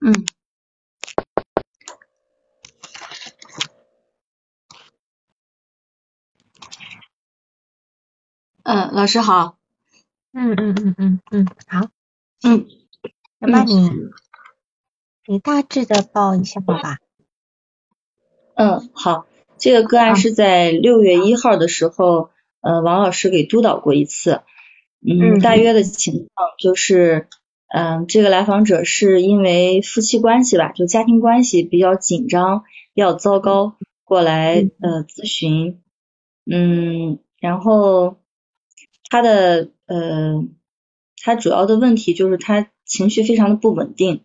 嗯。嗯，老师好。嗯嗯嗯嗯嗯，好。嗯。那么你你大致的报一下吧。嗯，好。这个个案是在六月一号的时候，呃，王老师给督导过一次。嗯。大约的情况就是，嗯，这个来访者是因为夫妻关系吧，就家庭关系比较紧张、比较糟糕，过来呃咨询。嗯，然后他的呃，他主要的问题就是他情绪非常的不稳定。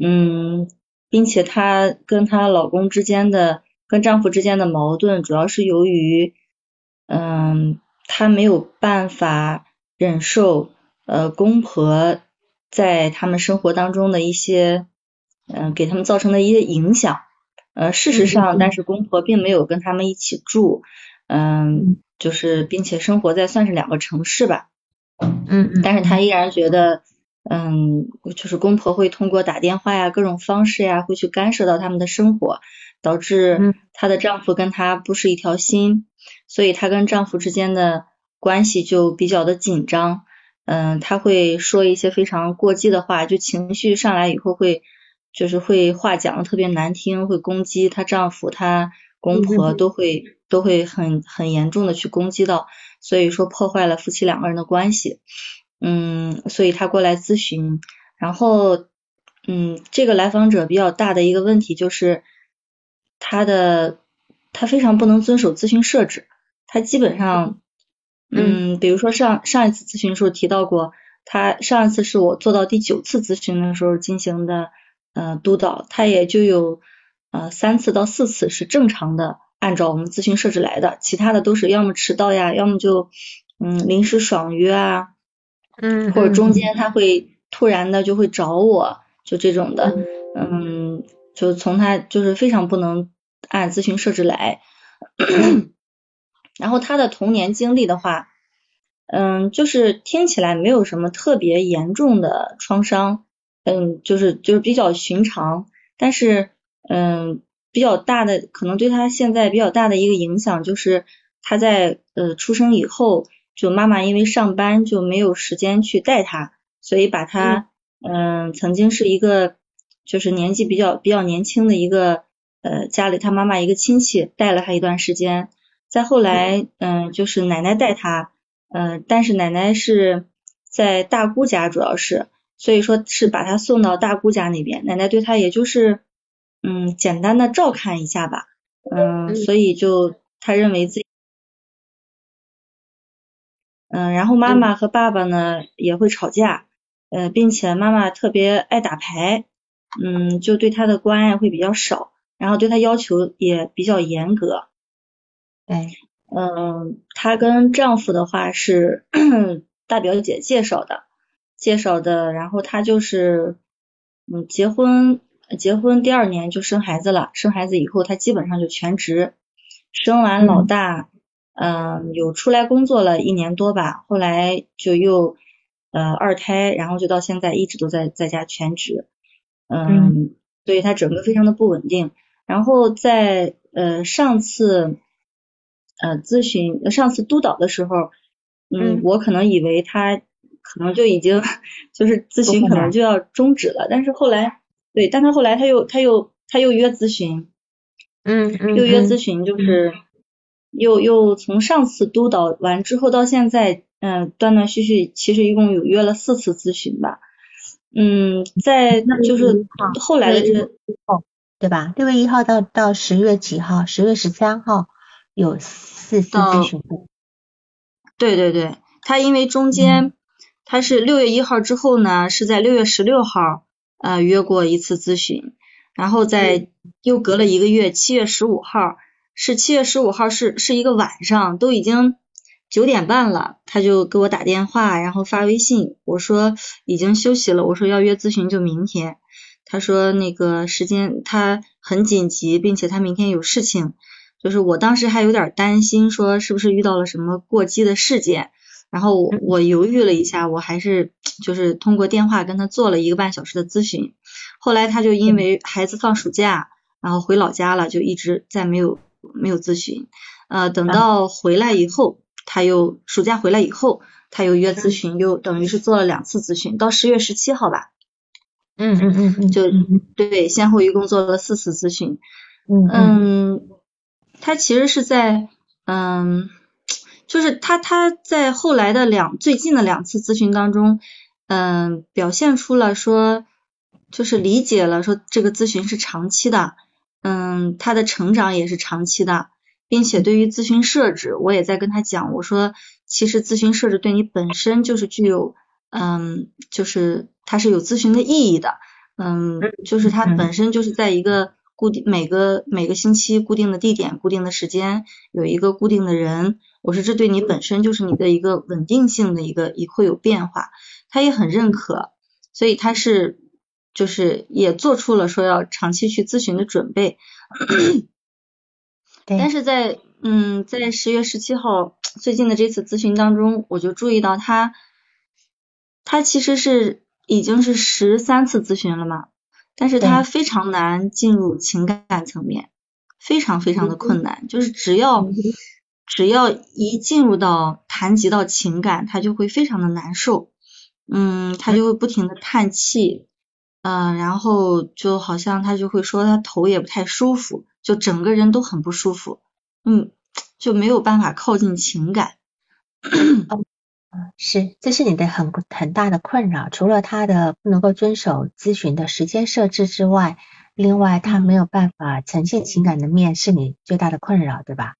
嗯，并且她跟她老公之间的。跟丈夫之间的矛盾，主要是由于，嗯，她没有办法忍受，呃，公婆在他们生活当中的一些，嗯，给他们造成的一些影响。呃，事实上，但是公婆并没有跟他们一起住，嗯，就是并且生活在算是两个城市吧。嗯嗯。但是她依然觉得，嗯，就是公婆会通过打电话呀，各种方式呀，会去干涉到他们的生活。导致她的丈夫跟她不是一条心，所以她跟丈夫之间的关系就比较的紧张。嗯，他会说一些非常过激的话，就情绪上来以后会就是会话讲的特别难听，会攻击她丈夫、她公婆都会都会很很严重的去攻击到，所以说破坏了夫妻两个人的关系。嗯，所以她过来咨询，然后嗯，这个来访者比较大的一个问题就是。他的他非常不能遵守咨询设置，他基本上，嗯，比如说上上一次咨询时候提到过，他上一次是我做到第九次咨询的时候进行的呃督导，他也就有呃三次到四次是正常的按照我们咨询设置来的，其他的都是要么迟到呀，要么就嗯临时爽约啊，嗯，或者中间他会突然的就会找我，就这种的，嗯。就从他就是非常不能按咨询设置来，然后他的童年经历的话，嗯，就是听起来没有什么特别严重的创伤，嗯，就是就是比较寻常，但是嗯，比较大的可能对他现在比较大的一个影响就是他在呃出生以后，就妈妈因为上班就没有时间去带他，所以把他嗯曾经是一个。就是年纪比较比较年轻的一个呃家里他妈妈一个亲戚带了他一段时间，再后来嗯就是奶奶带他，嗯但是奶奶是在大姑家主要是，所以说是把他送到大姑家那边，奶奶对他也就是嗯简单的照看一下吧，嗯所以就他认为自己嗯然后妈妈和爸爸呢也会吵架，呃并且妈妈特别爱打牌。嗯，就对他的关爱会比较少，然后对他要求也比较严格。哎，嗯，她跟丈夫的话是 大表姐介绍的，介绍的，然后她就是嗯结婚结婚第二年就生孩子了，生孩子以后她基本上就全职，生完老大嗯有出来工作了一年多吧，后来就又呃二胎，然后就到现在一直都在在家全职。嗯，所以她整个非常的不稳定。然后在呃上次呃咨询、上次督导的时候，嗯，我可能以为他可能就已经就是咨询可能就要终止了，但是后来对，但他后来他又他又他又约咨询，嗯嗯，又约咨询就是又又从上次督导完之后到现在，嗯，断断续续，其实一共有约了四次咨询吧。嗯，在就是后来的这个，对吧？六月一号到到十月几号？十月十三号有四次咨询。对对对，他因为中间他是六月一号之后呢，是在六月十六号呃约过一次咨询，然后在又隔了一个月，七月十五号是七月十五号是是一个晚上，都已经。九点半了，他就给我打电话，然后发微信，我说已经休息了，我说要约咨询就明天。他说那个时间他很紧急，并且他明天有事情，就是我当时还有点担心，说是不是遇到了什么过激的事件，然后我犹豫了一下，我还是就是通过电话跟他做了一个半小时的咨询，后来他就因为孩子放暑假，然后回老家了，就一直再没有没有咨询。呃，等到回来以后，他又暑假回来以后，他又约咨询，又等于是做了两次咨询，到十月十七号吧。嗯嗯嗯嗯，就对，先后一共做了四次咨询。嗯。嗯，他其实是在嗯。就是他他在后来的两最近的两次咨询当中，嗯，表现出了说，就是理解了说这个咨询是长期的，嗯，他的成长也是长期的，并且对于咨询设置，我也在跟他讲，我说其实咨询设置对你本身就是具有，嗯，就是它是有咨询的意义的，嗯，就是它本身就是在一个。固定每个每个星期固定的地点、固定的时间，有一个固定的人。我说这对你本身就是你的一个稳定性的一个也会有变化，他也很认可，所以他是就是也做出了说要长期去咨询的准备。但是在嗯在十月十七号最近的这次咨询当中，我就注意到他他其实是已经是十三次咨询了嘛。但是他非常难进入情感层面，非常非常的困难。就是只要只要一进入到谈及到情感，他就会非常的难受。嗯，他就会不停的叹气，嗯，然后就好像他就会说他头也不太舒服，就整个人都很不舒服。嗯，就没有办法靠近情感。嗯，是，这是你的很很大的困扰。除了他的不能够遵守咨询的时间设置之外，另外他没有办法呈现情感的面，是你最大的困扰，对吧？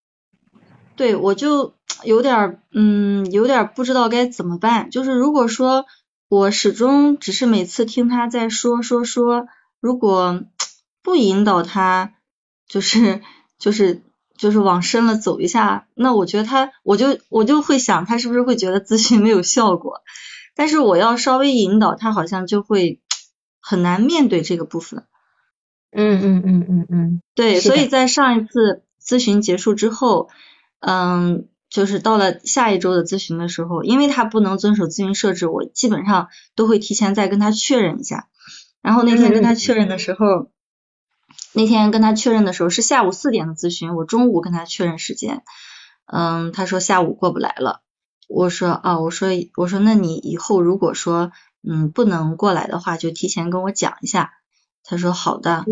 对，我就 有点嗯，有点不知道该怎么办。就是如果说我始终只是每次听他在说说说，如果 不引导他，就是就是。就是往深了走一下，那我觉得他，我就我就会想，他是不是会觉得咨询没有效果？但是我要稍微引导他，好像就会很难面对这个部分。嗯嗯嗯嗯嗯，对，所以在上一次咨询结束之后，嗯，就是到了下一周的咨询的时候，因为他不能遵守咨询设置，我基本上都会提前再跟他确认一下。然后那天跟他确认的时候。那天跟他确认的时候是下午四点的咨询，我中午跟他确认时间，嗯，他说下午过不来了。我说啊，我说我说那你以后如果说嗯不能过来的话，就提前跟我讲一下。他说好的。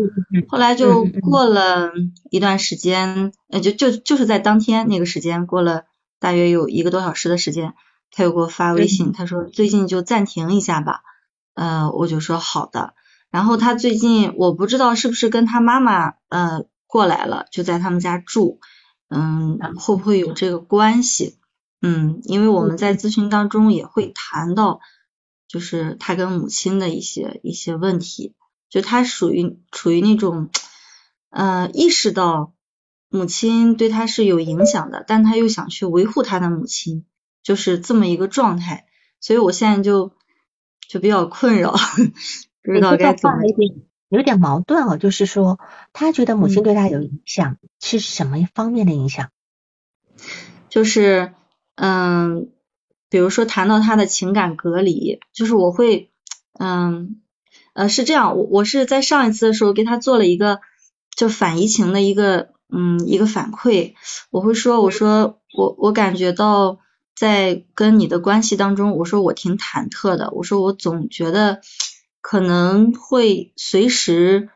后来就过了一段时间，呃，就就就是在当天那个时间过了大约有一个多小时的时间，他又给我发微信，他说最近就暂停一下吧。呃，我就说好的。然后他最近我不知道是不是跟他妈妈呃过来了，就在他们家住，嗯，会不会有这个关系？嗯，因为我们在咨询当中也会谈到，就是他跟母亲的一些一些问题，就他属于处于那种呃意识到母亲对他是有影响的，但他又想去维护他的母亲，就是这么一个状态，所以我现在就就比较困扰。不知道该怎么，有点有点矛盾哦。就是说，他觉得母亲对他有影响，是什么方面的影响？就是嗯，比如说谈到他的情感隔离，就是我会嗯呃是这样，我我是在上一次的时候给他做了一个就反移情的一个嗯一个反馈，我会说我说我我感觉到在跟你的关系当中，我说我挺忐忑的，我说我总觉得。可能会随时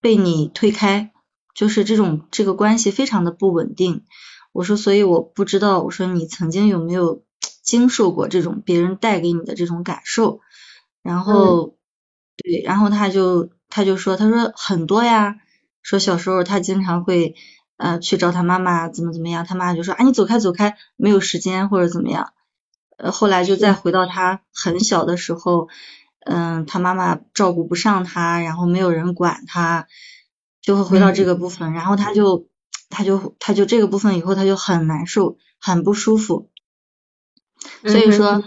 被你推开，就是这种这个关系非常的不稳定。我说，所以我不知道，我说你曾经有没有经受过这种别人带给你的这种感受？然后，对，然后他就他就说，他说很多呀，说小时候他经常会呃去找他妈妈怎么怎么样，他妈就说啊你走开走开，没有时间或者怎么样。呃，后来就再回到他很小的时候。嗯，他妈妈照顾不上他，然后没有人管他，就会回到这个部分，然后他就他就他就这个部分以后他就很难受，很不舒服。所以说，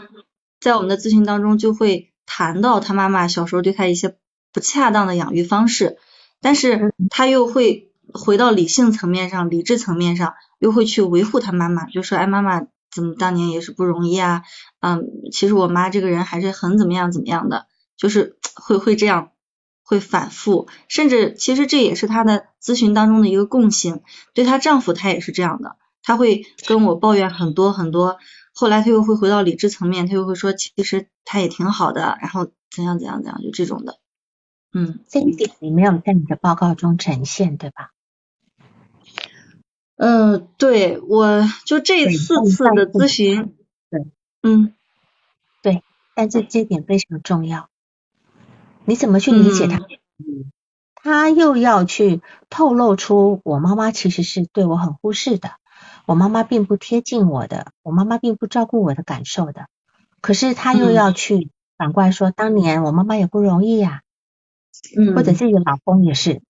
在我们的咨询当中就会谈到他妈妈小时候对他一些不恰当的养育方式，但是他又会回到理性层面上、理智层面上，又会去维护他妈妈，就说哎妈妈。怎么当年也是不容易啊，嗯，其实我妈这个人还是很怎么样怎么样的，就是会会这样会反复，甚至其实这也是她的咨询当中的一个共性。对她丈夫，她也是这样的，她会跟我抱怨很多很多，后来她又会回到理智层面，她又会说其实他也挺好的，然后怎样怎样怎样，就这种的。嗯，这一点你没有在你的报告中呈现，对吧？嗯，对，我就这四次的咨询，对，嗯，对，但是这点非常重要，你怎么去理解他？嗯，他又要去透露出我妈妈其实是对我很忽视的，我妈妈并不贴近我的，我妈妈并不照顾我的感受的，可是他又要去反过来说，当年我妈妈也不容易呀，嗯，或者自己的老公也是。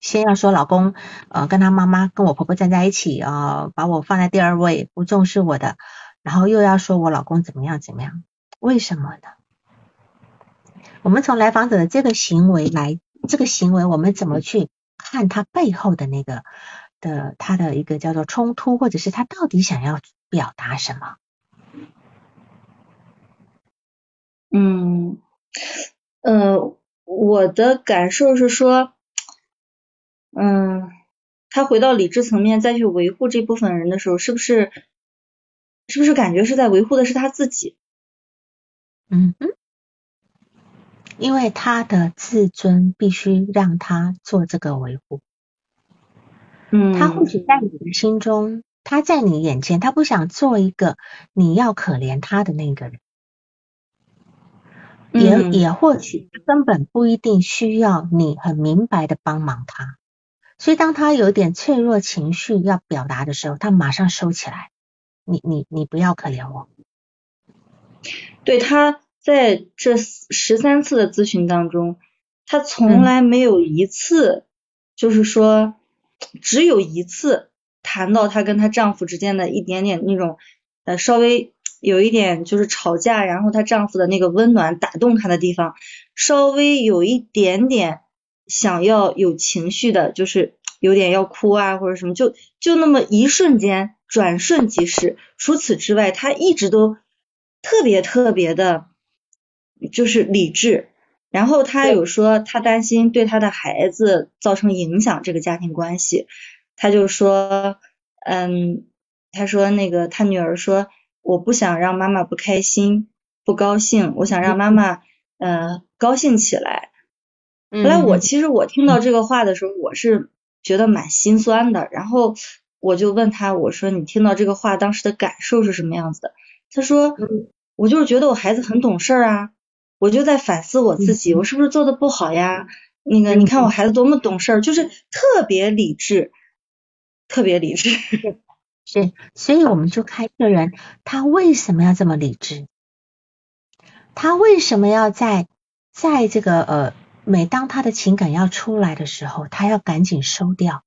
先要说老公，呃，跟他妈妈跟我婆婆站在一起啊，把我放在第二位，不重视我的，然后又要说我老公怎么样怎么样，为什么呢？我们从来访者的这个行为来，这个行为我们怎么去看他背后的那个的他的一个叫做冲突，或者是他到底想要表达什么？嗯，呃，我的感受是说。嗯，他回到理智层面再去维护这部分人的时候，是不是是不是感觉是在维护的是他自己？嗯嗯，因为他的自尊必须让他做这个维护。嗯，他或许在你的心中，他在你眼前，他不想做一个你要可怜他的那个人，也也或许根本不一定需要你很明白的帮忙他。所以，当他有点脆弱情绪要表达的时候，他马上收起来。你、你、你不要可怜我。对，他在这十三次的咨询当中，他从来没有一次，就是说，只有一次谈到她跟她丈夫之间的一点点那种，呃，稍微有一点就是吵架，然后她丈夫的那个温暖打动她的地方，稍微有一点点。想要有情绪的，就是有点要哭啊，或者什么，就就那么一瞬间，转瞬即逝。除此之外，她一直都特别特别的，就是理智。然后他有说，他担心对他的孩子造成影响，这个家庭关系。他就说，嗯，他说那个他女儿说，我不想让妈妈不开心、不高兴，我想让妈妈呃高兴起来。后来我其实我听到这个话的时候，我是觉得蛮心酸的。然后我就问他，我说你听到这个话当时的感受是什么样子的？他说，我就是觉得我孩子很懂事啊，我就在反思我自己，我是不是做的不好呀？那个你看我孩子多么懂事，就是特别理智，特别理智。是，所以我们就看一个人，他为什么要这么理智？他为什么要在在这个呃？每当他的情感要出来的时候，他要赶紧收掉。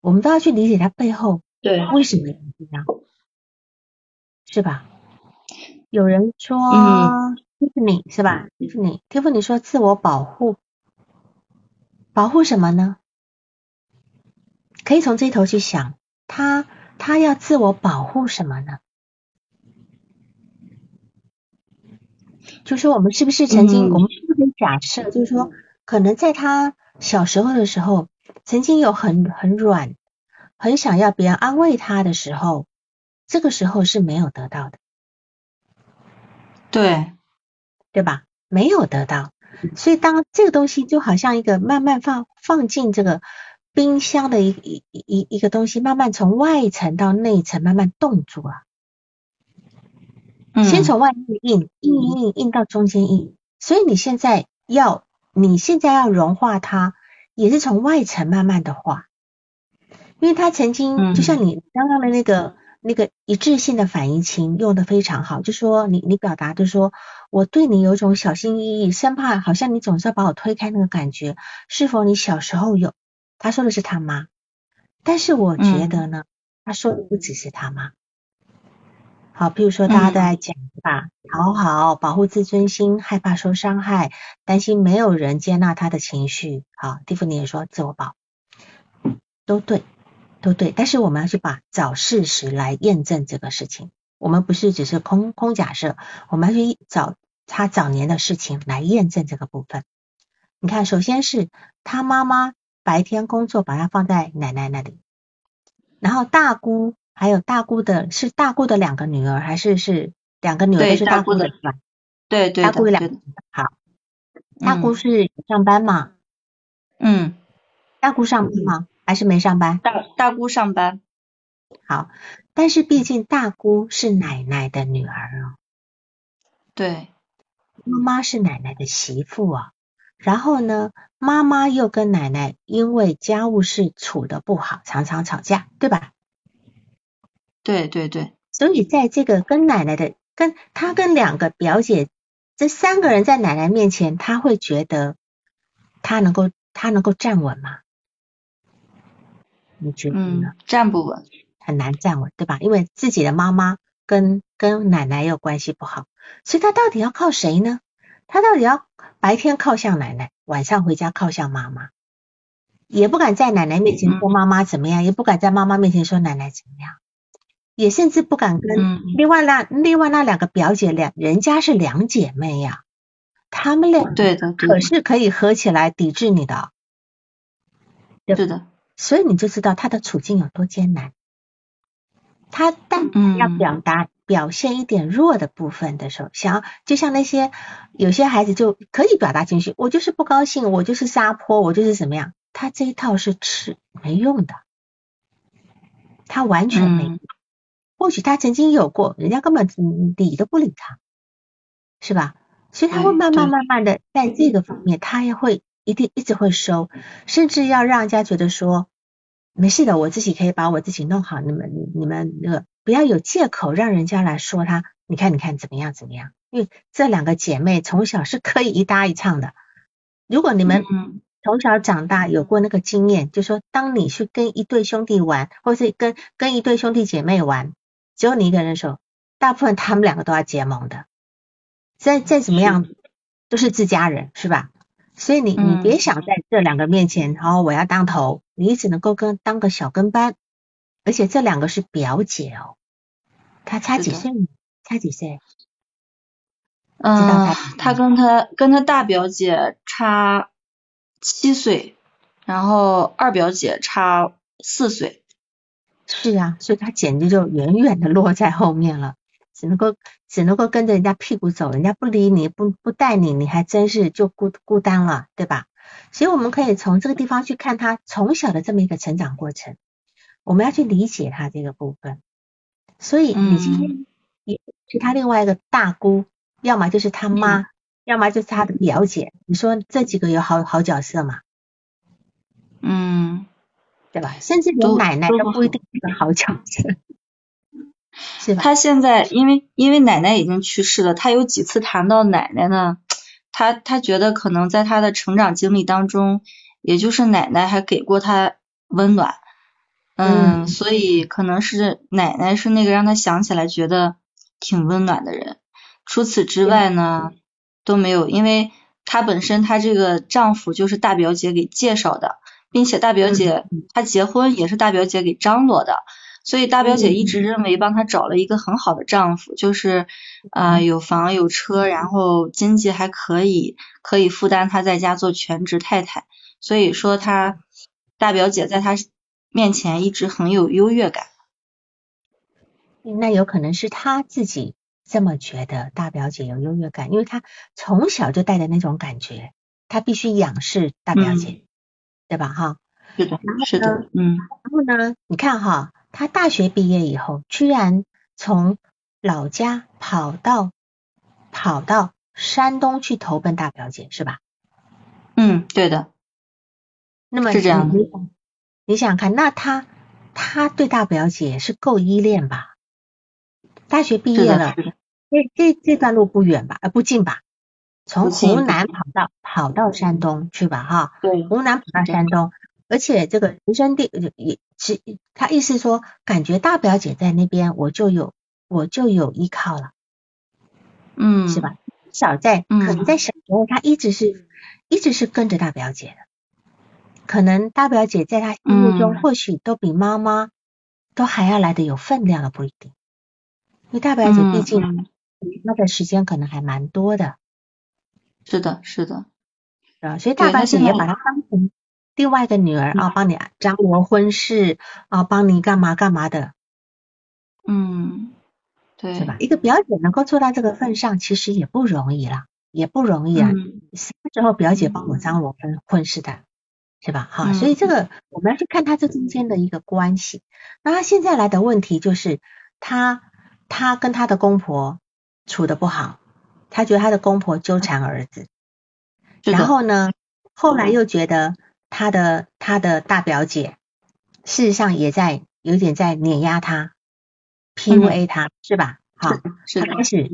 我们都要去理解他背后对为什么要这样，是吧？有人说，Tiffany 是吧？Tiffany，Tiffany 说自我保护，保护什么呢？可以从这头去想，他他要自我保护什么呢？就是我们是不是曾经，我们是不是假设，就是说，可能在他小时候的时候，曾经有很很软，很想要别人安慰他的时候，这个时候是没有得到的，对。对吧？没有得到，所以当这个东西就好像一个慢慢放放进这个冰箱的一一一一个东西，慢慢从外层到内层慢慢冻住了。先从外面硬硬硬硬到中间硬，所以你现在要，你现在要融化它，也是从外层慢慢的化，因为它曾经就像你刚刚的那个那个一致性的反应情用的非常好，就说你你表达就说我对你有种小心翼翼，生怕好像你总是要把我推开那个感觉，是否你小时候有？他说的是他妈，但是我觉得呢，他说的不只是他妈。好，譬如说大家都在讲是吧？讨好、保护自尊心、害怕受伤害、担心没有人接纳他的情绪。好，蒂芙尼也说自我保，都对，都对。但是我们要去把找事实来验证这个事情，我们不是只是空空假设，我们要去找他早年的事情来验证这个部分。你看，首先是他妈妈白天工作，把他放在奶奶那里，然后大姑还有大姑的是大姑的两个女儿，还是是两个女儿都是大姑的是吧？对对，大姑有两个好，大姑是上班吗？嗯，大姑上班吗？还是没上班？大大姑上班。好，但是毕竟大姑是奶奶的女儿哦。对。妈妈是奶奶的媳妇啊。然后呢，妈妈又跟奶奶因为家务事处的不好，常常吵架，对吧？对对对。所以在这个跟奶奶的，跟她跟两个表姐这三个人在奶奶面前，他会觉得他能够他能够站稳吗？你觉得呢？站不稳，很难站稳，对吧？因为自己的妈妈跟跟奶奶又关系不好，所以他到底要靠谁呢？他到底要白天靠向奶奶，晚上回家靠向妈妈，也不敢在奶奶面前说妈妈怎么样，也不敢在妈妈面前说奶奶怎么样，也甚至不敢跟另外那另外那两个表姐两人家是两姐妹呀，他们俩对的。可是可以合起来抵制你的，对的，所以你就知道他的处境有多艰难。他但要表达。表现一点弱的部分的时候，想要就像那些有些孩子就可以表达情绪，我就是不高兴，我就是撒泼，我就是怎么样，他这一套是吃没用的，他完全没，或许他曾经有过，人家根本理都不理他，是吧？所以他会慢慢慢慢的在这个方面，他也会一定一直会收，甚至要让人家觉得说没事的，我自己可以把我自己弄好，你们你们那个。不要有借口让人家来说他，你看你看怎么样怎么样？因为这两个姐妹从小是可以一搭一唱的。如果你们从小长大有过那个经验，就说当你去跟一对兄弟玩，或是跟跟一对兄弟姐妹玩，只有你一个人的时候，大部分他们两个都要结盟的。再再怎么样都是自家人，是吧？所以你你别想在这两个面前，然后我要当头，你只能够跟当个小跟班。而且这两个是表姐哦，她差几岁？差几岁？嗯，她跟她跟她大表姐差七岁，然后二表姐差四岁。是啊，所以她简直就远远的落在后面了，只能够只能够跟着人家屁股走，人家不理你不不带你，你还真是就孤孤单了，对吧？所以我们可以从这个地方去看他从小的这么一个成长过程。我们要去理解他这个部分，所以你今天也是他另外一个大姑，要么就是他妈，要么就是他的表姐。你说这几个有好好角色吗？嗯，对吧？甚至连奶奶都不一定是个好角色，是吧？他现在因为因为奶奶已经去世了，他有几次谈到奶奶呢？他他觉得可能在他的成长经历当中，也就是奶奶还给过他温暖。嗯，所以可能是奶奶是那个让他想起来觉得挺温暖的人。除此之外呢，都没有，因为她本身她这个丈夫就是大表姐给介绍的，并且大表姐她结婚也是大表姐给张罗的，所以大表姐一直认为帮她找了一个很好的丈夫，就是啊有房有车，然后经济还可以，可以负担她在家做全职太太。所以说她大表姐在她。面前一直很有优越感，那有可能是她自己这么觉得，大表姐有优越感，因为她从小就带着那种感觉，她必须仰视大表姐，对吧？哈，是的，是的，嗯。然后呢，你看哈，他大学毕业以后，居然从老家跑到跑到山东去投奔大表姐，是吧？嗯，对的。那么是这样的。你想看，那他他对大表姐是够依恋吧？大学毕业了，这这这段路不远吧？呃，不近吧？从湖南跑到跑到山东去吧？哈，对，湖南跑到山东，而且这个人生地也是他意思说，感觉大表姐在那边，我就有我就有依靠了，嗯，是吧？至少在可能在小时候，他一直是一直是跟着大表姐的。可能大表姐在他心目中，或许都比妈妈都还要来的有分量了，不一定。因为大表姐毕竟她的时间可能还蛮多的。是的，是的。啊，所以大表姐也把她当成另外一个女儿啊，帮你张罗婚事啊，帮你干嘛干嘛的。嗯，对，是吧？一个表姐能够做到这个份上，其实也不容易了，也不容易啊。什么时候表姐帮我张罗婚婚事的，是吧？哈，所以这个我们要去看他这中间的一个关系。那他现在来的问题就是，他他跟他的公婆处的不好，他觉得他的公婆纠缠儿子，然后呢，后来又觉得他的他的大表姐事实上也在有点在碾压他。PUA 他是吧？好，他开始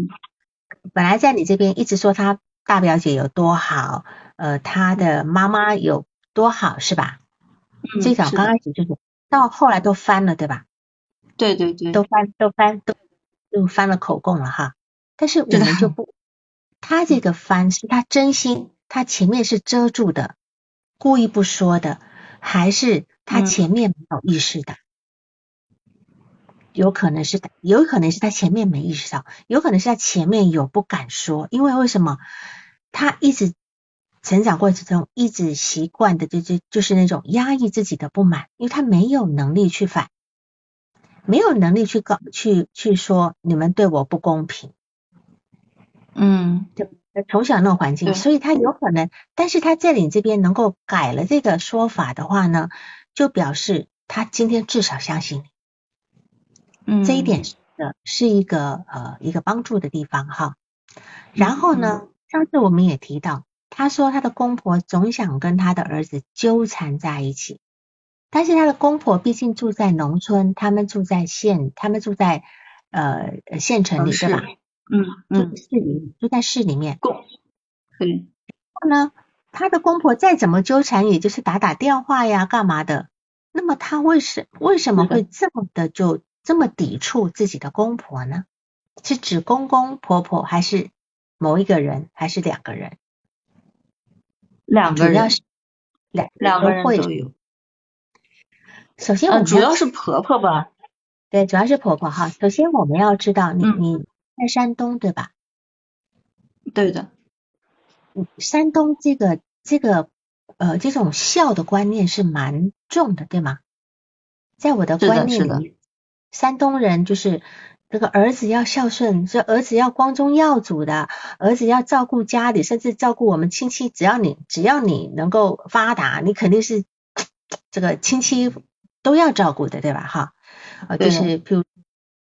本来在你这边一直说他大表姐有多好，呃，他的妈妈有多好是吧？最早刚开始就是到后来都翻了对吧？对对对，都翻都翻都都翻了口供了哈。但是我们就不，他这个翻是他真心，他前面是遮住的，故意不说的，还是他前面没有意识的？有可能是，有可能是他前面没意识到，有可能是他前面有不敢说，因为为什么？他一直成长过程中一直习惯的就就就是那种压抑自己的不满，因为他没有能力去反，没有能力去告去去说你们对我不公平。嗯，就从小那种环境，所以他有可能，但是他在你这边能够改了这个说法的话呢，就表示他今天至少相信你。这一点是的，是一个呃一个帮助的地方哈。然后呢，上次我们也提到，他说他的公婆总想跟他的儿子纠缠在一起，但是他的公婆毕竟住在农村，他们住在县，他们住在呃县城里对吧？嗯嗯，市里住在市里面。对。然后呢，他的公婆再怎么纠缠，也就是打打电话呀，干嘛的？那么他为什为什么会这么的就？这么抵触自己的公婆呢？是指公公婆婆，还是某一个人，还是两个人？两个人，两两个人都有。首先，我们主要是婆婆吧？对，主要是婆婆哈。首先，我们要知道，你你在山东对吧？对的。山东这个这个呃这种孝的观念是蛮重的，对吗？在我的观念里。山东人就是这个儿子要孝顺，这儿子要光宗耀祖的，儿子要照顾家里，甚至照顾我们亲戚。只要你只要你能够发达，你肯定是这个亲戚都要照顾的，对吧？哈，啊，就是譬如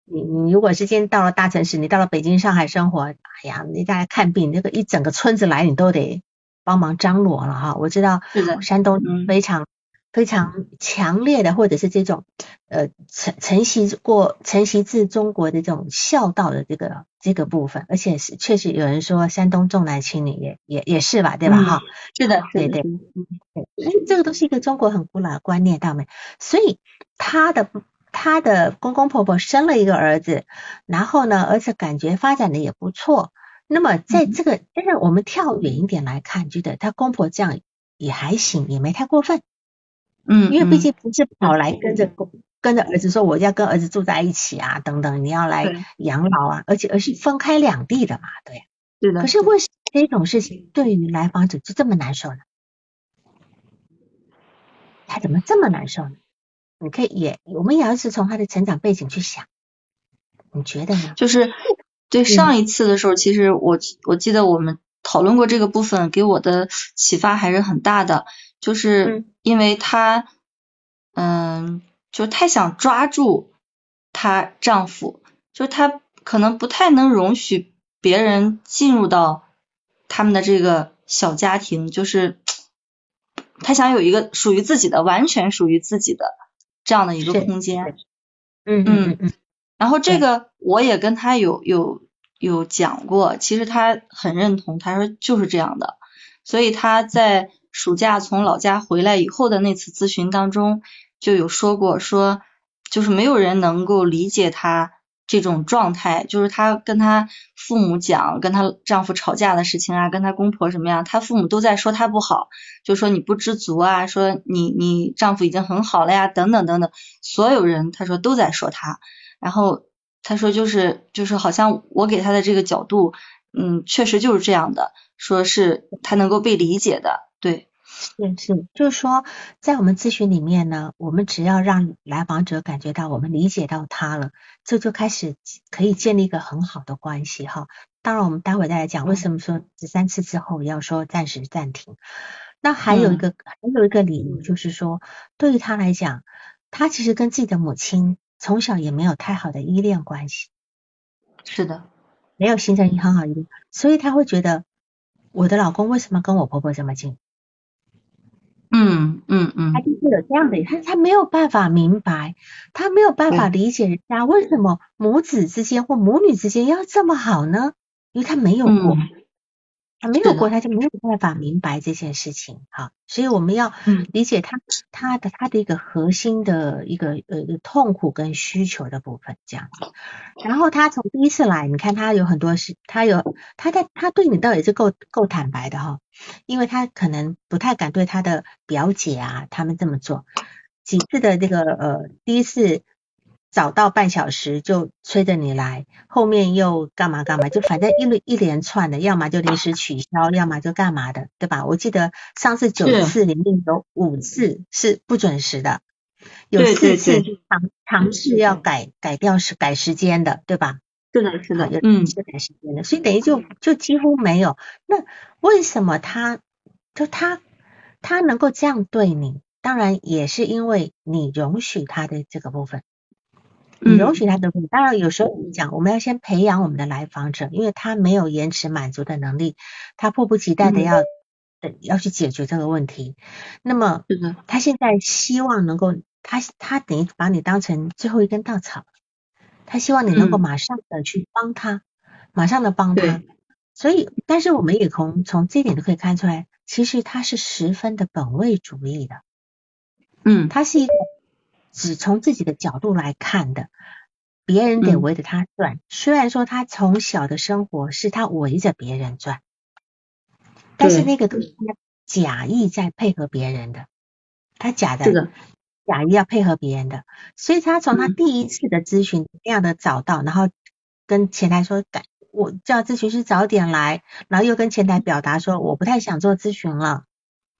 你你如果是今天到了大城市，你到了北京、上海生活，哎呀，你大家看病，那个一整个村子来，你都得帮忙张罗了哈。我知道，山东非常。非常强烈的，或者是这种呃承承袭过承袭自中国的这种孝道的这个这个部分，而且是确实有人说山东重男轻女也也也是吧，对吧？哈，是的，对对，对，这个都是一个中国很古老的观念，到没？所以他的他的公公婆婆生了一个儿子，然后呢，儿子感觉发展的也不错，那么在这个，但是我们跳远一点来看，觉得他公婆这样也还行，也没太过分。嗯，因为毕竟不是跑来跟着公跟着儿子说我要跟儿子住在一起啊，等等，你要来养老啊，而且而是分开两地的嘛，对。对的。可是为什么这种事情对于来访者就这么难受呢？他怎么这么难受呢？你可以也，我们也要是从他的成长背景去想，你觉得呢？就是对上一次的时候，其实我我记得我们讨论过这个部分，给我的启发还是很大的。就是因为她，嗯，就太想抓住她丈夫，就她可能不太能容许别人进入到他们的这个小家庭，就是她想有一个属于自己的、完全属于自己的这样的一个空间。嗯嗯嗯。然后这个我也跟她有有有讲过，其实她很认同，她说就是这样的，所以她在。暑假从老家回来以后的那次咨询当中，就有说过，说就是没有人能够理解她这种状态，就是她跟她父母讲，跟她丈夫吵架的事情啊，跟她公婆什么样，她父母都在说她不好，就说你不知足啊，说你你丈夫已经很好了呀，等等等等，所有人她说都在说她，然后她说就是就是好像我给她的这个角度，嗯，确实就是这样的，说是他能够被理解的，对。是是，就是说，在我们咨询里面呢，我们只要让来访者感觉到我们理解到他了，这就开始可以建立一个很好的关系哈。当然，我们待会再来讲为什么说十三次之后要说暂时暂停。那还有一个还有一个理由就是说，对于他来讲，他其实跟自己的母亲从小也没有太好的依恋关系。是的，没有形成一很好依恋，所以他会觉得我的老公为什么跟我婆婆这么近？嗯嗯嗯，他就是有这样的，他他没有办法明白，他没有办法理解人家为什么母子之间或母女之间要这么好呢？因为他没有过。他没有过，他就没有办法明白这件事情，哈，所以我们要理解他他的他的一个核心的一个呃痛苦跟需求的部分这样子。然后他从第一次来，你看他有很多事，他有他在他对你倒也是够够坦白的哈，因为他可能不太敢对他的表姐啊他们这么做。几次的这个呃第一次。早到半小时就催着你来，后面又干嘛干嘛，就反正一连一连串的，要么就临时取消，要么就干嘛的，对吧？我记得上次九次里面有五次是不准时的，有四次尝尝试要改改掉时改时间的，对吧？是的，是的，有嗯是改时间的，所以等于就就几乎没有。那为什么他就他他能够这样对你？当然也是因为你容许他的这个部分。你容许他的，当然有时候我们讲，我们要先培养我们的来访者，因为他没有延迟满足的能力，他迫不及待的要要去解决这个问题。那么，他现在希望能够，他他等于把你当成最后一根稻草，他希望你能够马上的去帮他，马上的帮他。所以，但是我们也从从这一点都可以看出来，其实他是十分的本位主义的。嗯，他是一个。只从自己的角度来看的，别人得围着他转。虽然说他从小的生活是他围着别人转，但是那个都是他假意在配合别人的，他假的假意要配合别人的。所以他从他第一次的咨询那样的找到，然后跟前台说改，我叫咨询师早点来，然后又跟前台表达说我不太想做咨询了，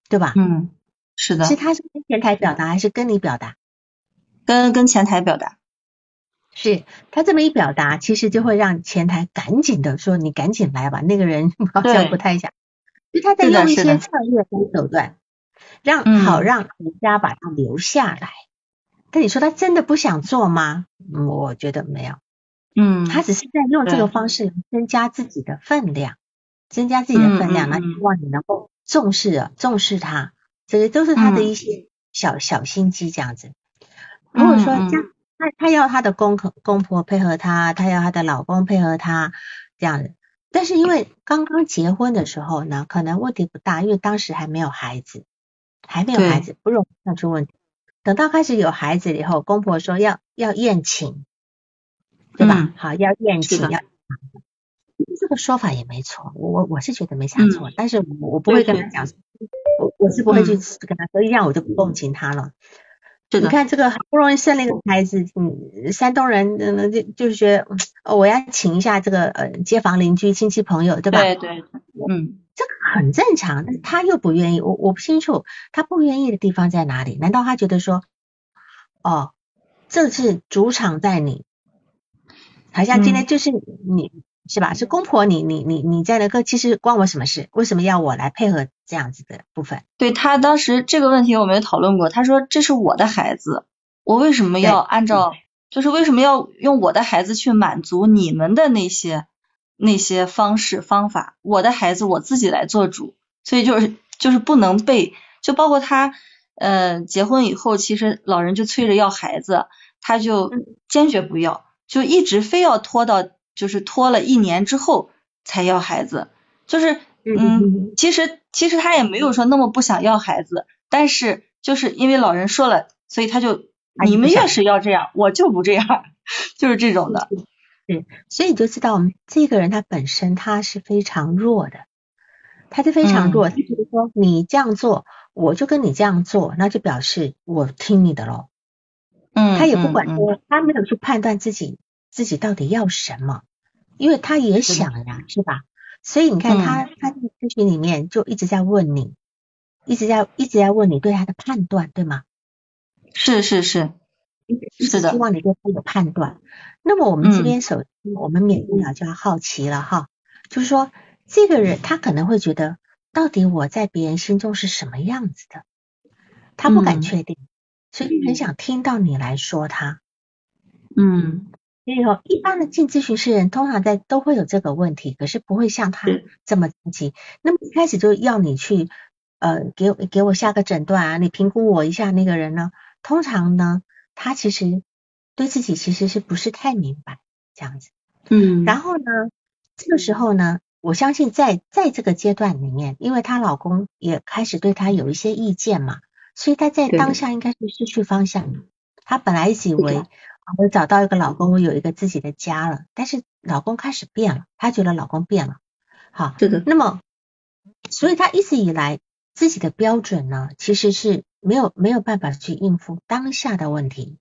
对吧？嗯，是的。是他是跟前台表达还是跟你表达？跟跟前台表达，是他这么一表达，其实就会让前台赶紧的说：“你赶紧来吧。”那个人 好像不太想，就他在用一些策略跟手段，让好让人家把他留下来。但你说他真的不想做吗？我觉得没有，嗯，他只是在用这个方式增加自己的分量，增加自己的分量，那希望你能够重视重视他，这些都是他的一些小小心机，这样子。如果说这样，他他要她的公公婆配合她，她要她的老公配合她这样子，但是因为刚刚结婚的时候呢，可能问题不大，因为当时还没有孩子，还没有孩子不容易看出问题。等到开始有孩子以后，公婆说要要宴请，对吧？好，要宴请要，这个说法也没错，我我我是觉得没啥错，但是我我不会跟他讲，我我是不会去跟他说，这样我就不共情他了。你看这个好不容易生了一个孩子，嗯，山东人嗯就就是觉得，哦，我要请一下这个呃街坊邻居亲戚朋友，对吧？对对，嗯，这个很正常，但是他又不愿意，我我不清楚他不愿意的地方在哪里？难道他觉得说，哦，这次主场在你，好像今天就是你。是吧？是公婆，你你你你在那个，其实关我什么事？为什么要我来配合这样子的部分？对他当时这个问题我们也讨论过，他说这是我的孩子，我为什么要按照，就是为什么要用我的孩子去满足你们的那些那些方式方法？我的孩子我自己来做主，所以就是就是不能被，就包括他呃结婚以后，其实老人就催着要孩子，他就坚决不要，就一直非要拖到。就是拖了一年之后才要孩子，就是嗯，其实其实他也没有说那么不想要孩子，但是就是因为老人说了，所以他就你们越是要这样，我就不这样，就是这种的。对，所以你就知道这个人他本身他是非常弱的，他就非常弱。他觉得说你这样做，我就跟你这样做，那就表示我听你的喽。嗯，他也不管说，他没有去判断自己。自己到底要什么？因为他也想呀，是吧？所以你看他他在咨询里面就一直在问你，一直在一直在问你对他的判断，对吗？是是是，是的，希望你对他有判断。那么我们这边首先我们免不了就要好奇了哈，就是说这个人他可能会觉得，到底我在别人心中是什么样子的？他不敢确定，所以很想听到你来说他。嗯。所以说，一般的进咨询室人通常在都会有这个问题，可是不会像他这么急。那么一开始就要你去呃给给我下个诊断啊，你评估我一下那个人呢？通常呢，他其实对自己其实是不是太明白这样子。嗯。然后呢，这个时候呢，我相信在在这个阶段里面，因为她老公也开始对她有一些意见嘛，所以她在当下应该是失去方向。她本来以为。我找到一个老公，我有一个自己的家了。但是老公开始变了，她觉得老公变了。好，是的。那么，所以她一直以来自己的标准呢，其实是没有没有办法去应付当下的问题。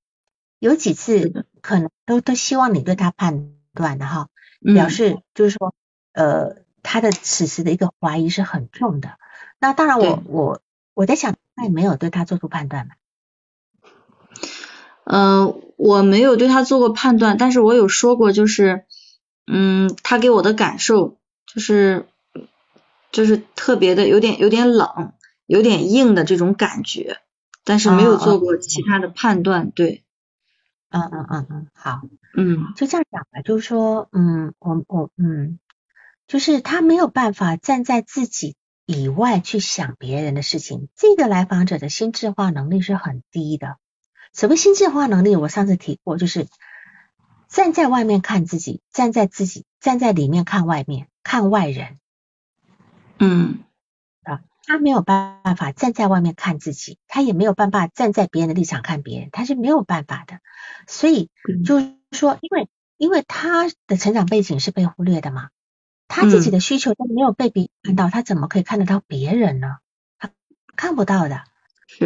有几次可能都都希望你对他判断的哈，表示就是说，呃，他的此时的一个怀疑是很重的。那当然，我我我在想，他也没有对他做出判断嘛。嗯，我没有对他做过判断，但是我有说过，就是，嗯，他给我的感受就是，就是特别的有点有点冷，有点硬的这种感觉，但是没有做过其他的判断，对，嗯嗯嗯嗯，好，嗯，就这样讲吧，就是说，嗯，我我嗯，就是他没有办法站在自己以外去想别人的事情，这个来访者的心智化能力是很低的。什么心智化能力？我上次提过，就是站在外面看自己，站在自己站在里面看外面，看外人。嗯啊，他没有办法站在外面看自己，他也没有办法站在别人的立场看别人，他是没有办法的。所以就是说，因为因为他的成长背景是被忽略的嘛，他自己的需求都没有被别人看到，他怎么可以看得到别人呢？他看不到的。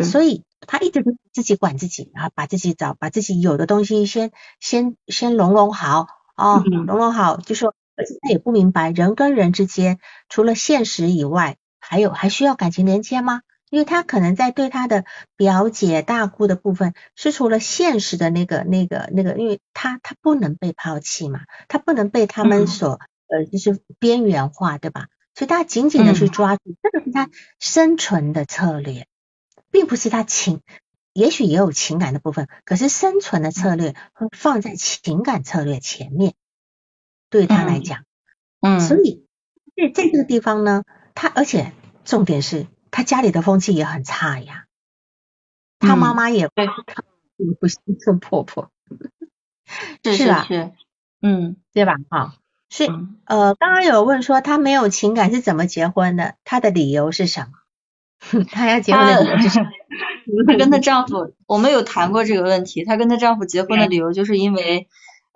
所以他一直都自己管自己，然后把自己找，把自己有的东西先先先拢拢好哦，拢拢好，就说，而且他也不明白人跟人之间除了现实以外，还有还需要感情连接吗？因为他可能在对他的表姐大姑的部分是除了现实的那个那个那个，因为他他不能被抛弃嘛，他不能被他们所呃就是边缘化，对吧？所以他紧紧的去抓住，这个是他生存的策略。并不是他情，也许也有情感的部分，可是生存的策略会放在情感策略前面，对他来讲，嗯，所以在在这个地方呢，他而且重点是他家里的风气也很差呀，他妈妈也不不是做婆婆，是吧？是，嗯，对吧？好，是呃，刚刚有问说他没有情感是怎么结婚的，他的理由是什么？她要结婚的理由就是，她跟她丈夫，我们有谈过这个问题。她跟她丈夫结婚的理由就是因为，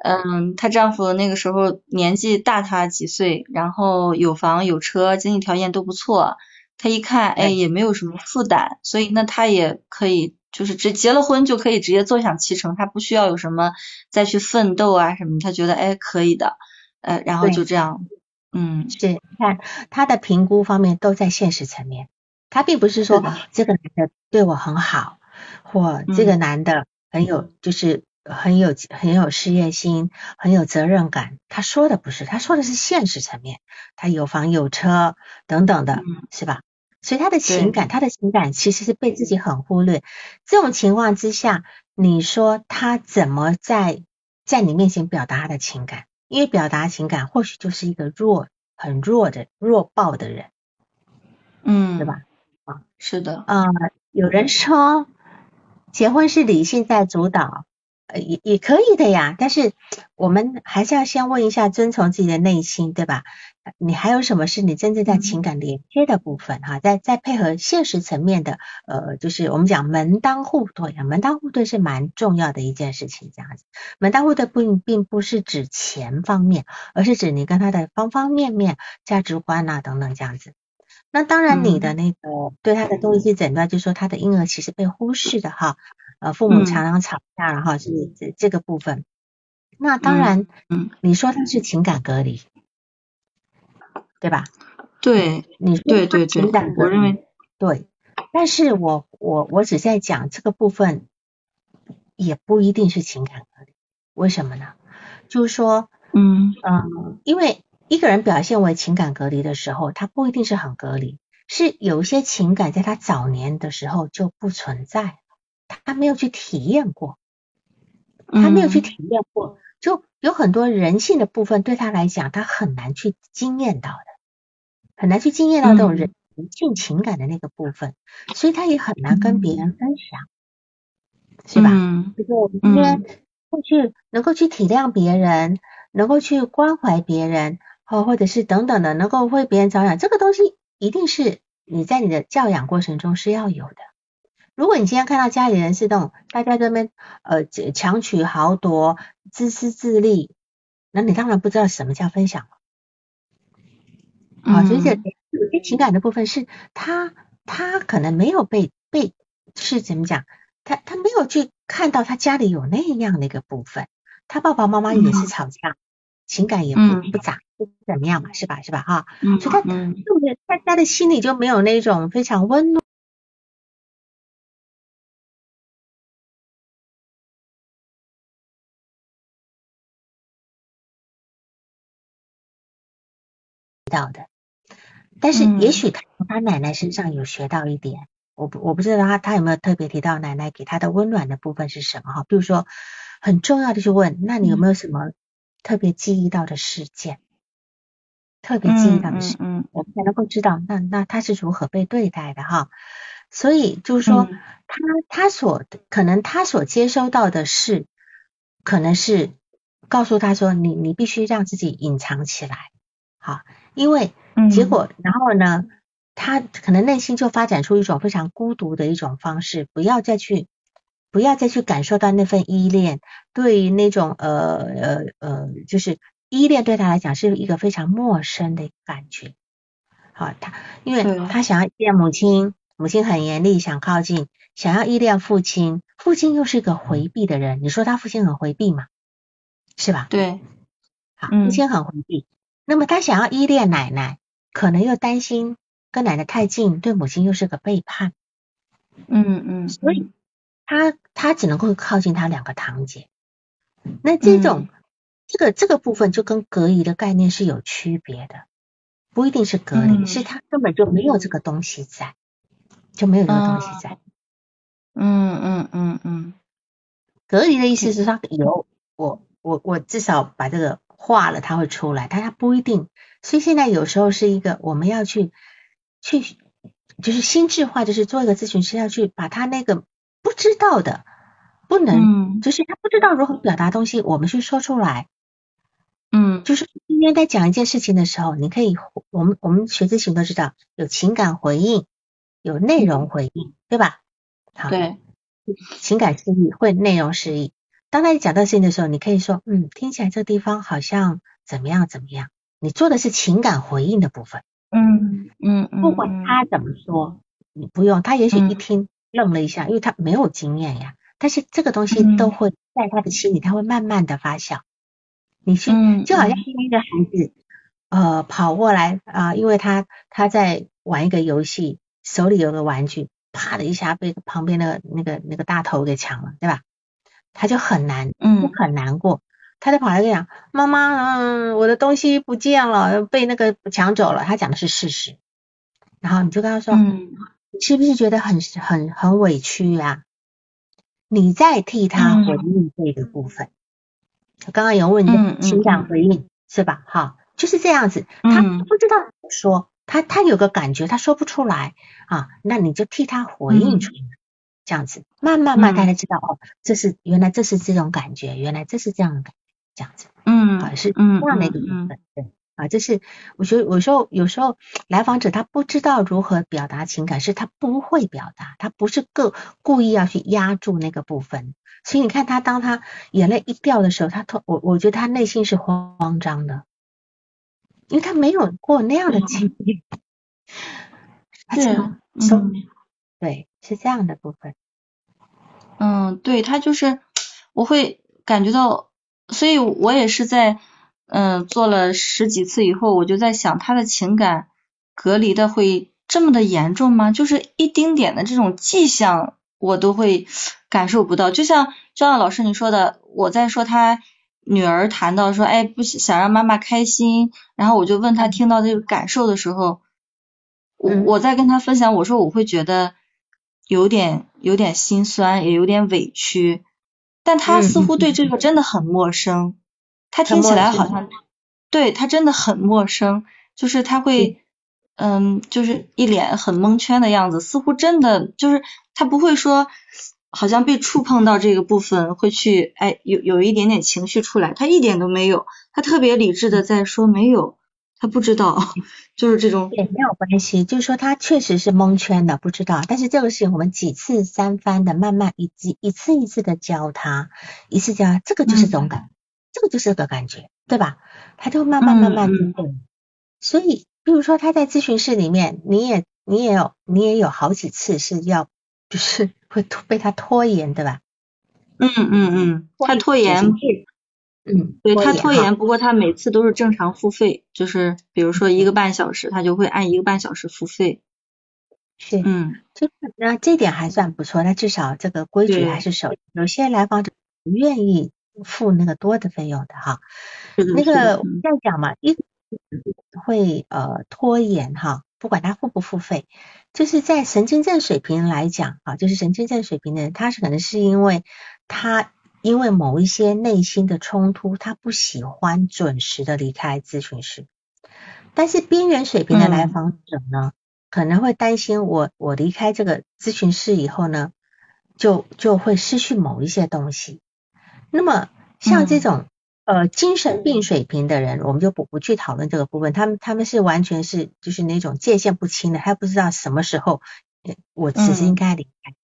嗯，她丈夫那个时候年纪大她几岁，然后有房有车，经济条件都不错。她一看，哎，也没有什么负担，所以那她也可以，就是直结了婚就可以直接坐享其成，她不需要有什么再去奋斗啊什么，她觉得哎可以的，呃，然后就这样，嗯，是，看她的评估方面都在现实层面。他并不是说这个男的对我很好，或这个男的很有就是很有很有事业心，很有责任感。他说的不是，他说的是现实层面，他有房有车等等的，是吧？所以他的情感，他的情感其实是被自己很忽略。这种情况之下，你说他怎么在在你面前表达他的情感？因为表达情感或许就是一个弱很弱的弱爆的人，嗯，对吧？是的，啊，有人说结婚是理性在主导，呃，也也可以的呀。但是我们还是要先问一下，遵从自己的内心，对吧？你还有什么是你真正在情感连接的部分？哈，再再配合现实层面的，呃，就是我们讲门当户对啊，门当户对是蛮重要的一件事情。这样子，门当户对并并不是指钱方面，而是指你跟他的方方面面、价值观啊等等这样子。那当然，你的那个对他的多一些诊断，就是说他的婴儿其实被忽视的哈，呃，父母常常吵架了哈，是这这个部分。那当然，嗯，你说他是情感隔离，对吧？对，你对对对，我认为对，但是我我我只在讲这个部分，也不一定是情感隔离，为什么呢？就是说，嗯嗯，因为一个人表现为情感隔离的时候，他不一定是很隔离，是有一些情感在他早年的时候就不存在，他没有去体验过，他没有去体验过，就有很多人性的部分对他来讲，他很难去经验到的。很难去经验到这种人性情感的那个部分，所以他也很难跟别人分享，是吧？就是我们今天会去能够去体谅别人，能够去关怀别人，或或者是等等的，能够为别人着想，这个东西一定是你在你的教养过程中是要有的。如果你今天看到家里人是那种大家这边呃强取豪夺、自私自利，那你当然不知道什么叫分享了。啊，所以这有些情感的部分是他他可能没有被被是怎么讲，他他没有去看到他家里有那样的一个部分，他爸爸妈妈也是吵架，情感也不不咋不怎么样嘛，是吧是吧哈，所以他就是大家的心里就没有那种非常温暖。到的。但是也许他从他奶奶身上有学到一点，我不我不知道他他有没有特别提到奶奶给他的温暖的部分是什么哈？比如说很重要的就问，那你有没有什么特别记忆到的事件？特别记忆到的事，嗯，我们才能够知道那那他是如何被对待的哈。所以就是说他他所可能他所接收到的是，可能是告诉他说你你必须让自己隐藏起来，好，因为。结果，然后呢，他可能内心就发展出一种非常孤独的一种方式，不要再去，不要再去感受到那份依恋，对于那种呃呃呃，就是依恋对他来讲是一个非常陌生的感觉。好，他因为他想要依恋母亲，母亲很严厉，想靠近，想要依恋父亲，父亲又是一个回避的人。你说他父亲很回避吗？是吧？对，好，父亲很回避，那么他想要依恋奶奶。可能又担心跟奶奶太近，对母亲又是个背叛。嗯嗯，所以他他只能够靠近他两个堂姐。那这种这个这个部分就跟隔离的概念是有区别的，不一定是隔离，是他根本就没有这个东西在，就没有这个东西在。嗯嗯嗯嗯，隔离的意思是他有我我我至少把这个化了，他会出来，但他不一定。所以现在有时候是一个我们要去去就是心智化，就是做一个咨询师要去把他那个不知道的不能，就是他不知道如何表达东西，我们去说出来。嗯，就是今天在讲一件事情的时候，你可以我们我们学咨询都知道有情感回应，有内容回应，对吧？好，对，情感示意会内容示意。当他讲到事情的时候，你可以说，嗯，听起来这个地方好像怎么样怎么样。你做的是情感回应的部分，嗯嗯嗯，不管他怎么说，你不用，他也许一听愣了一下，因为他没有经验呀。但是这个东西都会在他的心里，他会慢慢的发酵。你去，就好像一个孩子，呃，跑过来啊，因为他他在玩一个游戏，手里有个玩具，啪的一下被旁边的那个那个大头给抢了，对吧？他就很难，嗯，很难过。他就跑来讲：“妈妈，嗯，我的东西不见了，被那个抢走了。”他讲的是事实。然后你就跟他说：“嗯，是不是觉得很很很委屈呀？”你在替他回应这个部分。刚刚有问你情感回应是吧？哈，就是这样子。他不知道怎么说，他他有个感觉，他说不出来啊。那你就替他回应出来，这样子，慢慢慢大家知道哦，这是原来这是这种感觉，原来这是这样的感觉。这样子，嗯，啊是这样的一个部分，对，啊，这是我觉得有时候有时候来访者他不知道如何表达情感，是他不会表达，他不是故故意要去压住那个部分，所以你看他当他眼泪一掉的时候，他突我我觉得他内心是慌张的，因为他没有过那样的经历，对，嗯，对，是这样的部分，嗯，对他就是我会感觉到。所以我也是在嗯做了十几次以后，我就在想，他的情感隔离的会这么的严重吗？就是一丁点的这种迹象，我都会感受不到。就像就像老师你说的，我在说他女儿谈到说，哎，不想让妈妈开心，然后我就问他听到这个感受的时候，我我在跟他分享，我说我会觉得有点有点心酸，也有点委屈。但他似乎对这个真的很陌生，他听起来好像对他真的很陌生，就是他会嗯，就是一脸很蒙圈的样子，似乎真的就是他不会说好像被触碰到这个部分会去哎有有一点点情绪出来，他一点都没有，他特别理智的在说没有，他不知道，就是这种也没有关系，就是说他确实是蒙圈的，不知道。但是这个事情我们几次三番的慢慢一次一次一次的教他，一次教他，这个就是种感，这个就是个感觉，对吧？他就慢慢慢慢。所以，比如说他在咨询室里面，你也你也有你也有好几次是要就是 会被他拖延，对吧？嗯嗯嗯，他拖延。嗯，对他拖延，不过他每次都是正常付费，就是比如说一个半小时，他就会按一个半小时付费。是，嗯，就是那这点还算不错，那至少这个规矩还是守。有些来访者不愿意付那个多的费用的哈。那个我们在讲嘛，一会呃拖延哈，不管他付不付费，就是在神经症水平来讲啊，就是神经症水平的人，他是可能是因为他。因为某一些内心的冲突，他不喜欢准时的离开咨询室。但是边缘水平的来访者呢，可能会担心我我离开这个咨询室以后呢，就就会失去某一些东西。那么像这种呃精神病水平的人，我们就不不去讨论这个部分。他们他们是完全是就是那种界限不清的，他不知道什么时候我此时应该离开。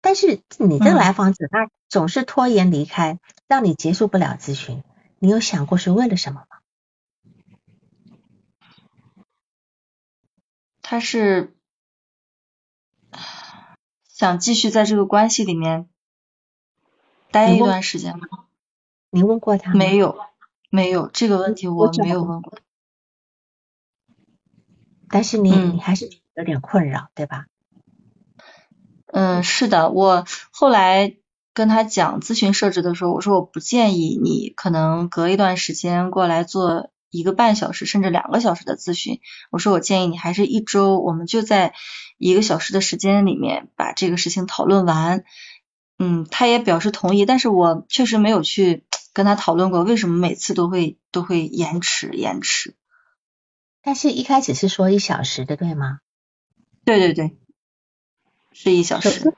但是你这个来访者他总是拖延离开，让你结束不了咨询，你有想过是为了什么吗？他是想继续在这个关系里面待一段时间吗？你问过他没有？没有这个问题我没有问过。但是你你还是有点困扰，对吧？嗯，是的，我后来跟他讲咨询设置的时候，我说我不建议你可能隔一段时间过来做一个半小时甚至两个小时的咨询，我说我建议你还是一周，我们就在一个小时的时间里面把这个事情讨论完。嗯，他也表示同意，但是我确实没有去跟他讨论过为什么每次都会都会延迟延迟。但是一开始是说一小时的，对吗？对对对。是一小时。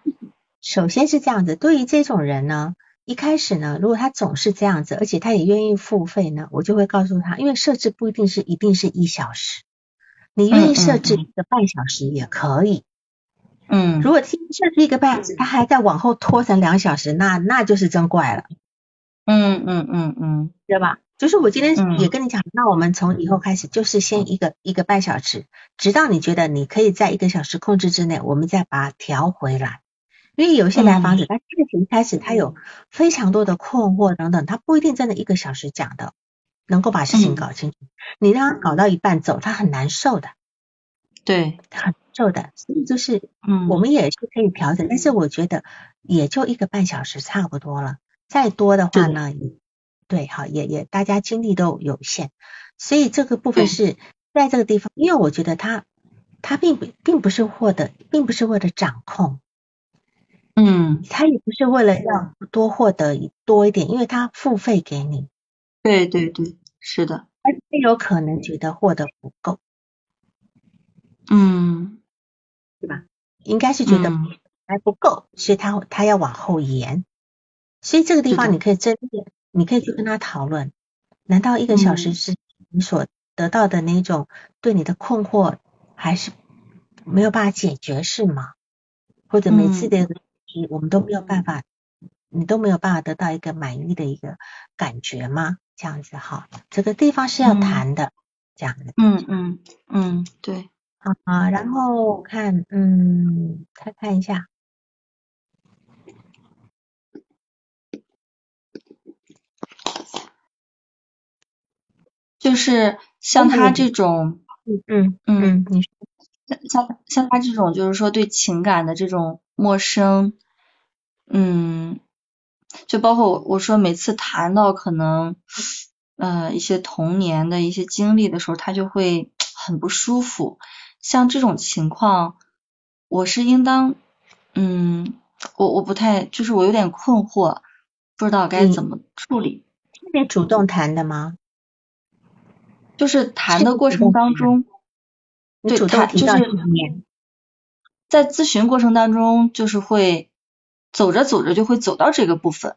首先是这样子，对于这种人呢，一开始呢，如果他总是这样子，而且他也愿意付费呢，我就会告诉他，因为设置不一定是一定是一小时，你愿意设置一个半小时也可以。嗯。如果设置一个半小时，他还在往后拖成两小时，那那就是真怪了。嗯嗯嗯嗯，对吧？就是我今天也跟你讲，那我们从以后开始就是先一个一个半小时，直到你觉得你可以在一个小时控制之内，我们再把它调回来。因为有些来访者，他这个一开始他有非常多的困惑等等，他不一定真的一个小时讲的能够把事情搞清楚。你让他搞到一半走，他很难受的。对，很瘦的。所以就是，嗯，我们也是可以调整，但是我觉得也就一个半小时差不多了，再多的话呢。对，好，也也，大家精力都有限，所以这个部分是在这个地方，因为我觉得他他并不并不是获得，并不是为了掌控，嗯，他也不是为了要多获得多一点，因为他付费给你，对对对，是的，他有可能觉得获得不够，嗯，对吧？应该是觉得还不够，所以他他要往后延，所以这个地方你可以针对。你可以去跟他讨论，难道一个小时是你所得到的那种对你的困惑还是没有办法解决是吗？或者每次的题我们都没有办法，你都没有办法得到一个满意的一个感觉吗？这样子哈，这个地方是要谈的，这样的。嗯嗯嗯，对。啊，然后看，嗯，再看一下。就是像他这种，嗯嗯嗯，你说，像像他这种，就是说对情感的这种陌生，嗯，就包括我我说每次谈到可能呃一些童年的一些经历的时候，他就会很不舒服。像这种情况，我是应当，嗯，我我不太，就是我有点困惑，不知道该怎么处理。你主动谈的吗？就是谈的过程当中，对，他就是在咨询过程当中，就是会走着走着就会走到这个部分。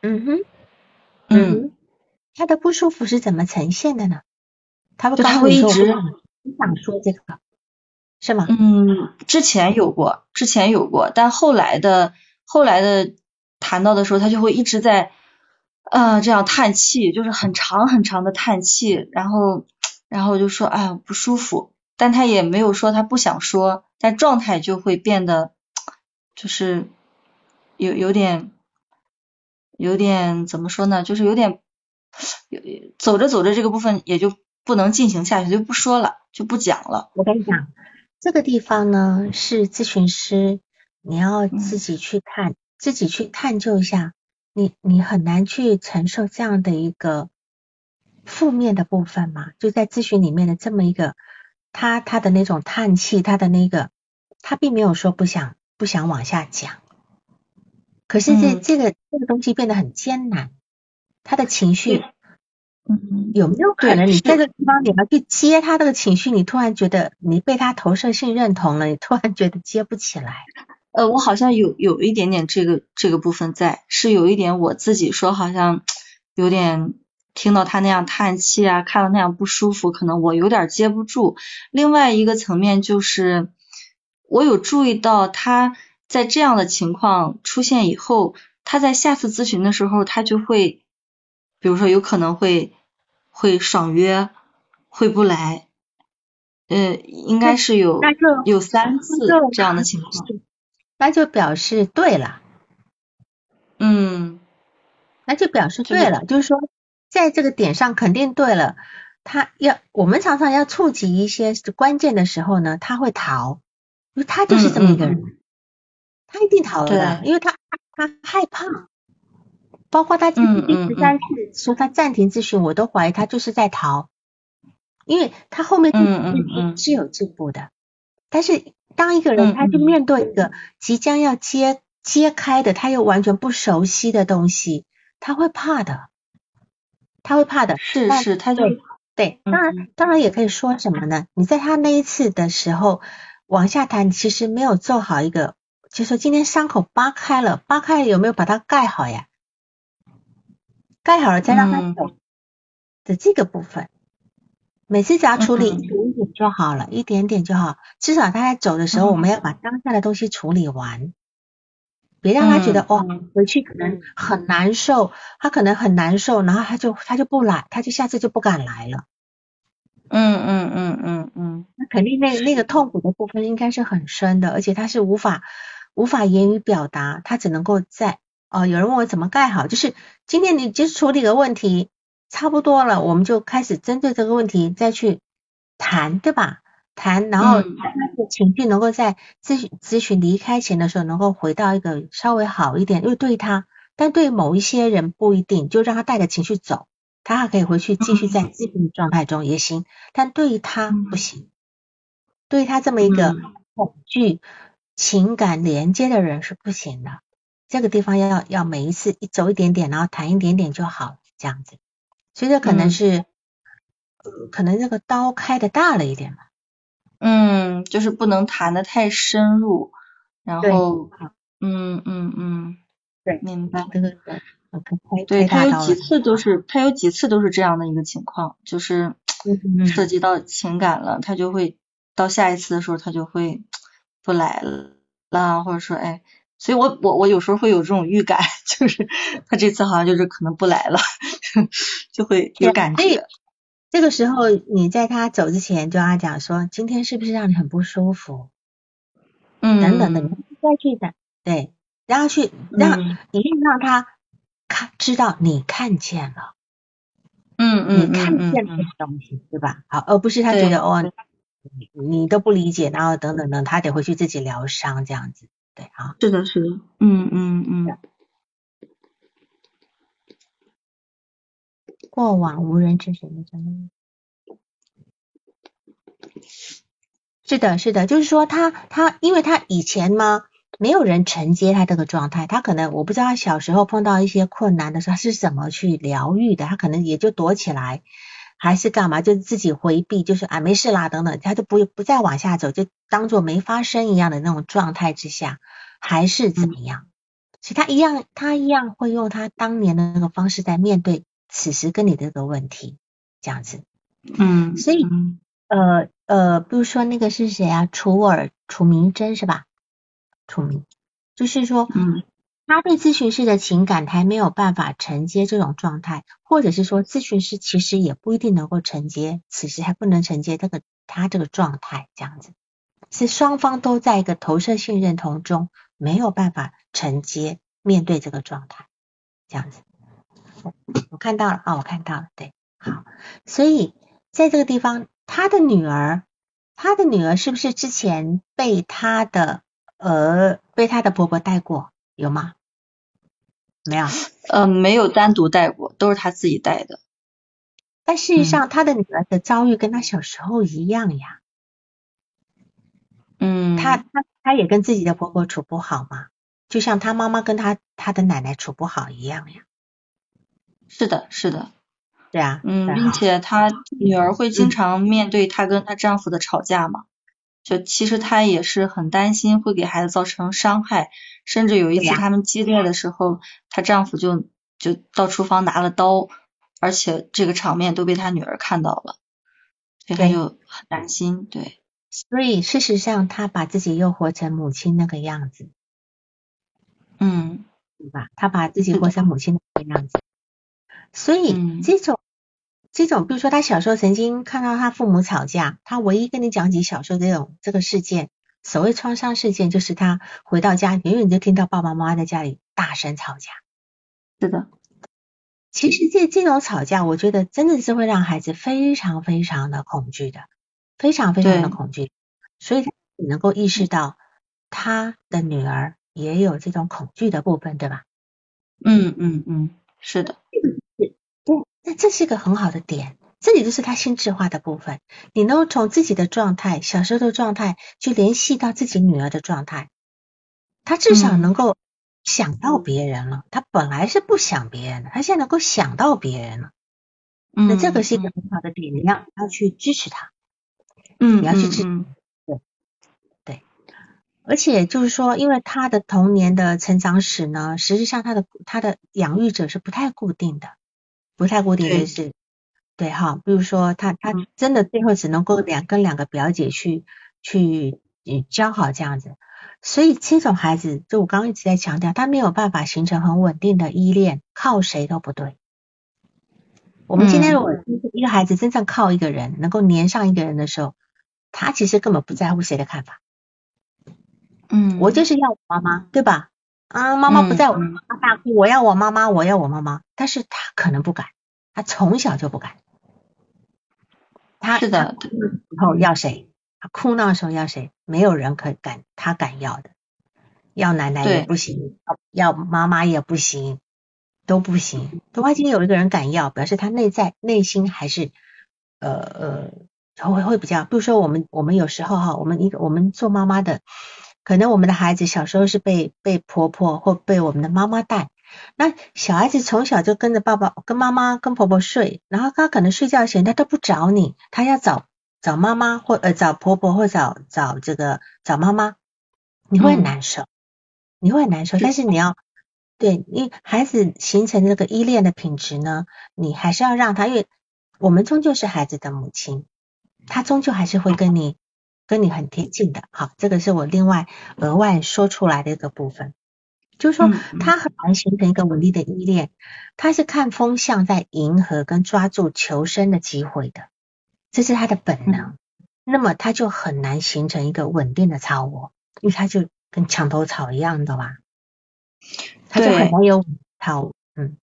嗯哼，嗯，他的不舒服是怎么呈现的呢？他不他会一直你想说这个，是吗？嗯，之前有过，之前有过，但后来的后来的谈到的时候，他就会一直在。啊，这样叹气，就是很长很长的叹气，然后，然后就说，哎呀，不舒服，但他也没有说他不想说，但状态就会变得，就是有有点，有点怎么说呢，就是有点，有走着走着这个部分也就不能进行下去，就不说了，就不讲了。我跟你讲，这个地方呢是咨询师，你要自己去看，自己去探究一下。你你很难去承受这样的一个负面的部分嘛？就在咨询里面的这么一个，他他的那种叹气，他的那个，他并没有说不想不想往下讲，可是这这个这个东西变得很艰难，他的情绪，嗯，有没有可能你在这个地方你要去接他这个情绪，你突然觉得你被他投射性认同了，你突然觉得接不起来。呃，我好像有有一点点这个这个部分在，是有一点我自己说好像有点听到他那样叹气啊，看到那样不舒服，可能我有点接不住。另外一个层面就是，我有注意到他在这样的情况出现以后，他在下次咨询的时候，他就会，比如说有可能会会爽约，会不来，呃，应该是有有三次这样的情况。那就表示对了，嗯，那就表示对了，就是说在这个点上肯定对了。他要我们常常要触及一些关键的时候呢，他会逃，因为他就是这么一个人，他一定逃的，因为他他害怕，包括他第十三次说他暂停咨询，我都怀疑他就是在逃，因为他后面是有进步的，但是。当一个人他去面对一个即将要揭揭开的，他又完全不熟悉的东西，他会怕的，他会怕的。是是，他就对。当然，当然也可以说什么呢？你在他那一次的时候往下谈，其实没有做好一个，就说今天伤口扒开了，扒开了有没有把它盖好呀？盖好了再让他走的这个部分。每次只要处理一点点就好了，一点点就好。至少他在走的时候，我们要把当下的东西处理完，别让他觉得哦，回去可能很难受，他可能很难受，然后他就他就不来，他就下次就不敢来了。嗯嗯嗯嗯嗯，那肯定那那个痛苦的部分应该是很深的，而且他是无法无法言语表达，他只能够在哦，有人问我怎么盖好，就是今天你就是处理个问题。差不多了，我们就开始针对这个问题再去谈，对吧？谈，然后情绪能够在咨询咨询离开前的时候，能够回到一个稍微好一点。因为对他，但对某一些人不一定，就让他带着情绪走，他还可以回去继续在咨询状态中也行。但对于他不行，对于他这么一个恐惧情感连接的人是不行的。这个地方要要每一次一走一点点，然后弹一点点就好，这样子。所以这可能是，可能这个刀开的大了一点吧。嗯，就是不能弹的太深入，然后，嗯嗯嗯，对，明白。这个对他有几次都是，他有几次都是这样的一个情况，就是涉及到情感了，他就会到下一次的时候，他就会不来了，或者说，哎。所以，我我我有时候会有这种预感，就是他这次好像就是可能不来了，就会有感觉。这个时候，你在他走之前就跟他讲说，今天是不是让你很不舒服？嗯，等等的，你再去的，对，然后去让，一定让他看知道你看见了，嗯嗯，你看见这个东西，对吧？好，而不是他觉得哦，你你都不理解，然后等等等，他得回去自己疗伤这样子，对啊。是的，是的，嗯嗯嗯。过往无人知晓的？是的，是的，就是说他他，因为他以前嘛，没有人承接他这个状态，他可能我不知道他小时候碰到一些困难的时候，他是怎么去疗愈的，他可能也就躲起来，还是干嘛，就自己回避，就是啊没事啦等等，他就不不再往下走，就当做没发生一样的那种状态之下，还是怎么样？所以他一样，他一样会用他当年的那个方式在面对此时跟你这个问题，这样子，嗯，所以呃。呃，比如说那个是谁啊？楚尔楚明真是吧？楚明，就是说，嗯，他对咨询师的情感还没有办法承接这种状态，或者是说，咨询师其实也不一定能够承接，此时还不能承接这个他这个状态，这样子，是双方都在一个投射性认同中，没有办法承接面对这个状态，这样子。我看到了啊，我看到了，对，好，所以在这个地方。他的女儿，他的女儿是不是之前被他的呃被他的婆婆带过？有吗？没有。呃，没有单独带过，都是他自己带的。但事实上，他的女儿的遭遇跟他小时候一样呀。嗯。他他他也跟自己的婆婆处不好嘛，就像他妈妈跟他他的奶奶处不好一样呀。是的，是的。对啊，嗯，并且她女儿会经常面对她跟她丈夫的吵架嘛，就其实她也是很担心会给孩子造成伤害，甚至有一次他们激烈的时候，她丈夫就就到厨房拿了刀，而且这个场面都被她女儿看到了，所以她就很担心，对。所以事实上，她把自己又活成母亲那个样子，嗯，对吧？她把自己活成母亲那个样子，所以这种。这种，比如说他小时候曾经看到他父母吵架，他唯一跟你讲起小时候这种这个事件，所谓创伤事件，就是他回到家，远远就听到爸爸妈妈在家里大声吵架。是的，其实这这种吵架，我觉得真的是会让孩子非常非常的恐惧的，非常非常的恐惧。所以他能够意识到他的女儿也有这种恐惧的部分，对吧？嗯嗯嗯，是的。对那这是一个很好的点，这里就是他心智化的部分。你能够从自己的状态、小时候的状态，去联系到自己女儿的状态，他至少能够想到别人了。他本来是不想别人的，他现在能够想到别人了。那这个是一个很好的点，你要要去支持他。嗯，你要去支持。对对，而且就是说，因为他的童年的成长史呢，实际上他的他的养育者是不太固定的。不太固定的是，对哈，比如说他他真的最后只能够两跟两个表姐去去交好这样子，所以这种孩子，就我刚刚一直在强调，他没有办法形成很稳定的依恋，靠谁都不对。我们今天如果一个孩子真正靠一个人，能够粘上一个人的时候，他其实根本不在乎谁的看法。嗯，我就是要我妈妈，对吧？啊，妈妈不在，我大哭，我要我妈妈，我要我妈妈。但是他可能不敢，他从小就不敢。他是的，然后要谁？他哭闹的时候要谁？没有人可敢，他敢要的，要奶奶也不行，要妈妈也不行，都不行。突然间有一个人敢要，表示他内在内心还是呃呃会会比较。比如说我们我们有时候哈，我们一个我们做妈妈的。可能我们的孩子小时候是被被婆婆或被我们的妈妈带，那小孩子从小就跟着爸爸、跟妈妈、跟婆婆睡，然后他可能睡觉前他都不找你，他要找找妈妈或呃找婆婆或找找这个找妈妈，你会很难受，你会很难受。但是你要对，因为孩子形成这个依恋的品质呢，你还是要让他，因为我们终究是孩子的母亲，他终究还是会跟你。跟你很贴近的，好，这个是我另外额外说出来的一个部分，就是说他很难形成一个稳定的依恋，他是看风向在迎合跟抓住求生的机会的，这是他的本能，那么他就很难形成一个稳定的超我，因为他就跟墙头草一样的吧，他就很难有超，嗯，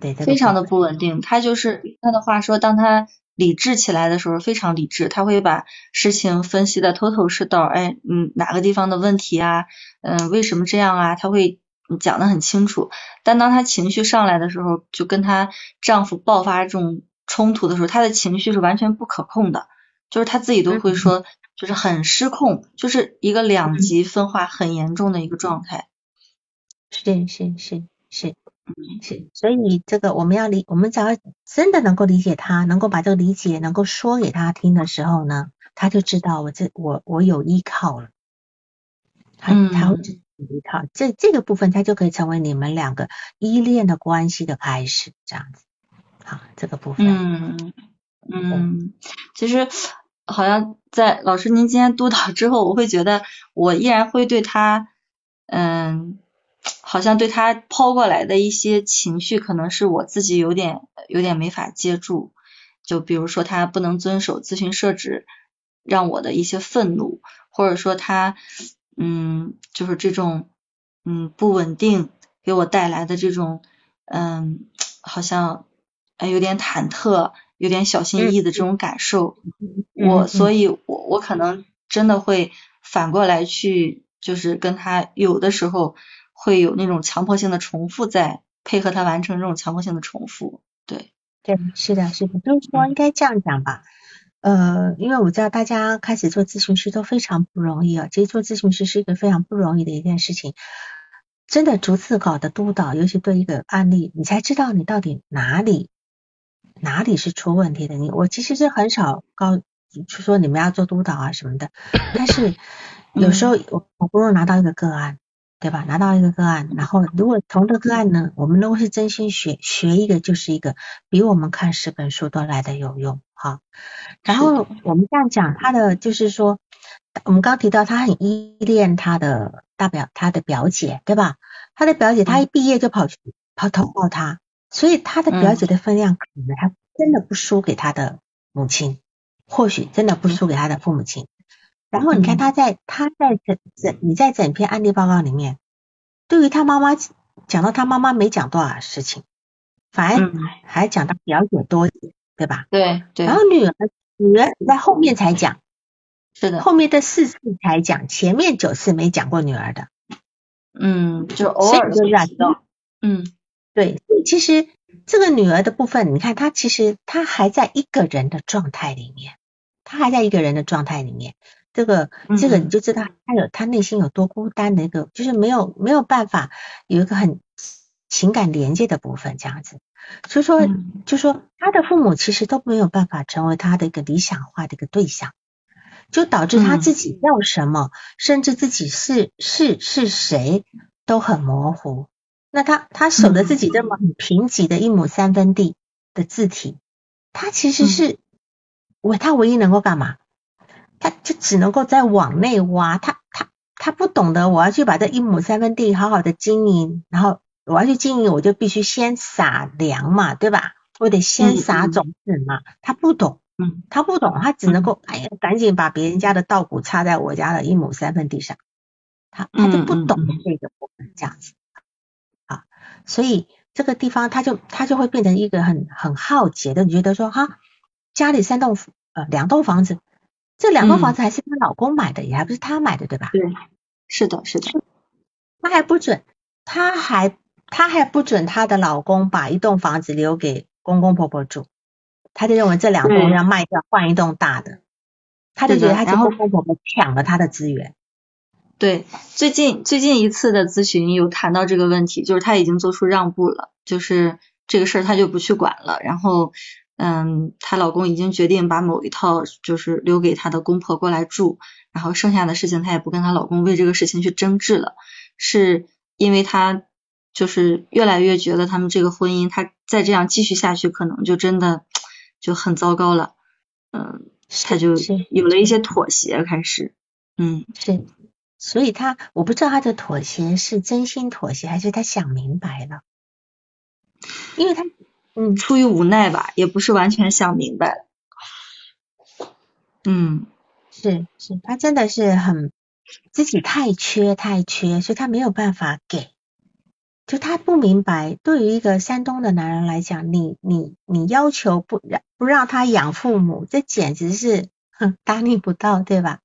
对，非常的不稳定。他就是他的话说，当他理智起来的时候，非常理智，他会把事情分析的头头是道。哎，嗯，哪个地方的问题啊？嗯，为什么这样啊？他会讲的很清楚。但当她情绪上来的时候，就跟她丈夫爆发这种冲突的时候，她的情绪是完全不可控的，就是她自己都会说，就是很失控，就是一个两极分化很严重的一个状态。是是是是。是，所以这个我们要理，我们只要真的能够理解他，能够把这个理解能够说给他听的时候呢，他就知道我这我我有依靠了，他他会依靠，这这个部分它就可以成为你们两个依恋的关系的开始，这样子，好，这个部分，嗯嗯，其实好像在老师您今天督导之后，我会觉得我依然会对他，嗯。好像对他抛过来的一些情绪，可能是我自己有点有点没法接住。就比如说他不能遵守咨询设置，让我的一些愤怒，或者说他嗯，就是这种嗯不稳定给我带来的这种嗯，好像有点忐忑、有点小心翼翼的这种感受。我所以，我我可能真的会反过来去，就是跟他有的时候。会有那种强迫性的重复，在配合他完成这种强迫性的重复，对，对，是的，是的，就是说应该这样讲吧，呃，因为我知道大家开始做咨询师都非常不容易啊，其实做咨询师是一个非常不容易的一件事情，真的逐字稿的督导，尤其对一个案例，你才知道你到底哪里哪里是出问题的。你我其实是很少告就说你们要做督导啊什么的，但是 有时候我我不容易拿到一个个案。对吧？拿到一个个案，然后如果从这个个案呢，我们如果是真心学学一个，就是一个比我们看十本书都来的有用哈。然后我们这样讲，他的就是说，我们刚提到他很依恋他的大表，他的表姐，对吧？他的表姐，他一毕业就跑去跑投靠他，所以他的表姐的分量可能他真的不输给他的母亲，或许真的不输给他的父母亲。然后你看他在他在整整你在整篇案例报告里面，对于他妈妈讲到他妈妈没讲多少事情，反而还讲到表姐多，对吧？对对。然后女儿女儿在后面才讲，是的，后面的四次才讲，前面九次没讲过女儿的。嗯，就偶尔就染到。嗯，对，其实这个女儿的部分，你看她其实她还在一个人的状态里面，她还在一个人的状态里面。这个这个你就知道他有他内心有多孤单的一个，就是没有没有办法有一个很情感连接的部分这样子，所以说就说他的父母其实都没有办法成为他的一个理想化的一个对象，就导致他自己要什么，甚至自己是是是谁都很模糊。那他他守着自己这么很贫瘠的一亩三分地的字体，他其实是我他唯一能够干嘛？他就只能够在往内挖，他他他不懂得我要去把这一亩三分地好好的经营，然后我要去经营，我就必须先撒粮嘛，对吧？我得先撒种子嘛。他不懂，嗯，他不懂，他只能够哎呀，赶紧把别人家的稻谷插在我家的一亩三分地上，他他就不懂这个部分这样子啊，所以这个地方他就他就会变成一个很很好奇的，你觉得说哈，家里三栋呃两栋房子。这两栋房子还是她老公买的，也还不是她买的，对吧？对，是的，是的。她还不准，她还她还不准她的老公把一栋房子留给公公婆婆住，她就认为这两栋要卖掉换一栋大的，她就觉得她就公公婆婆抢了她的资源。对，最近最近一次的咨询有谈到这个问题，就是她已经做出让步了，就是这个事儿她就不去管了，然后。嗯，她老公已经决定把某一套就是留给她的公婆过来住，然后剩下的事情她也不跟她老公为这个事情去争执了，是因为她就是越来越觉得他们这个婚姻，她再这样继续下去，可能就真的就很糟糕了。嗯，她就有了一些妥协，开始，嗯，是，所以她我不知道她的妥协是真心妥协，还是她想明白了，因为她。嗯，出于无奈吧，也不是完全想明白了。嗯，是是，他真的是很自己太缺太缺，所以他没有办法给，就他不明白，对于一个山东的男人来讲，你你你要求不让不让他养父母，这简直是哼大逆不道，对吧？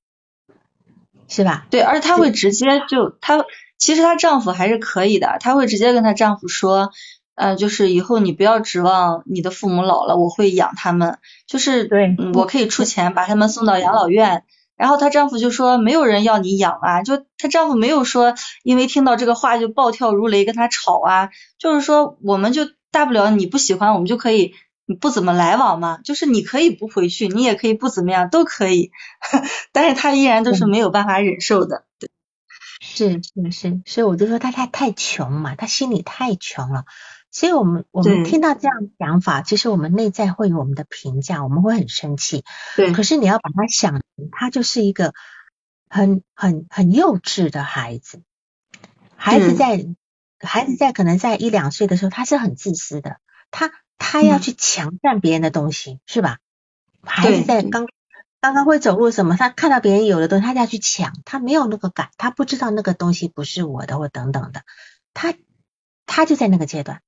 是吧？对，而且她会直接就她其实她丈夫还是可以的，她会直接跟她丈夫说，呃，就是以后你不要指望你的父母老了我会养他们，就是对，我可以出钱把他们送到养老院。然后她丈夫就说没有人要你养啊，就她丈夫没有说因为听到这个话就暴跳如雷跟她吵啊，就是说我们就大不了你不喜欢我们就可以不怎么来往嘛，就是你可以不回去，你也可以不怎么样都可以，但是她依然都是没有办法忍受的。对，是是是，所以我就说她她太穷嘛，她心里太穷了。所以我们我们听到这样想法，其实我们内在会有我们的评价，我们会很生气。对。可是你要把他想，他就是一个很很很幼稚的孩子。孩子在孩子在可能在一两岁的时候，他是很自私的，他他要去强占别人的东西，是吧？孩子在刚刚刚会走路什么，他看到别人有的东西，他就要去抢，他没有那个感，他不知道那个东西不是我的或等等的，他他就在那个阶段。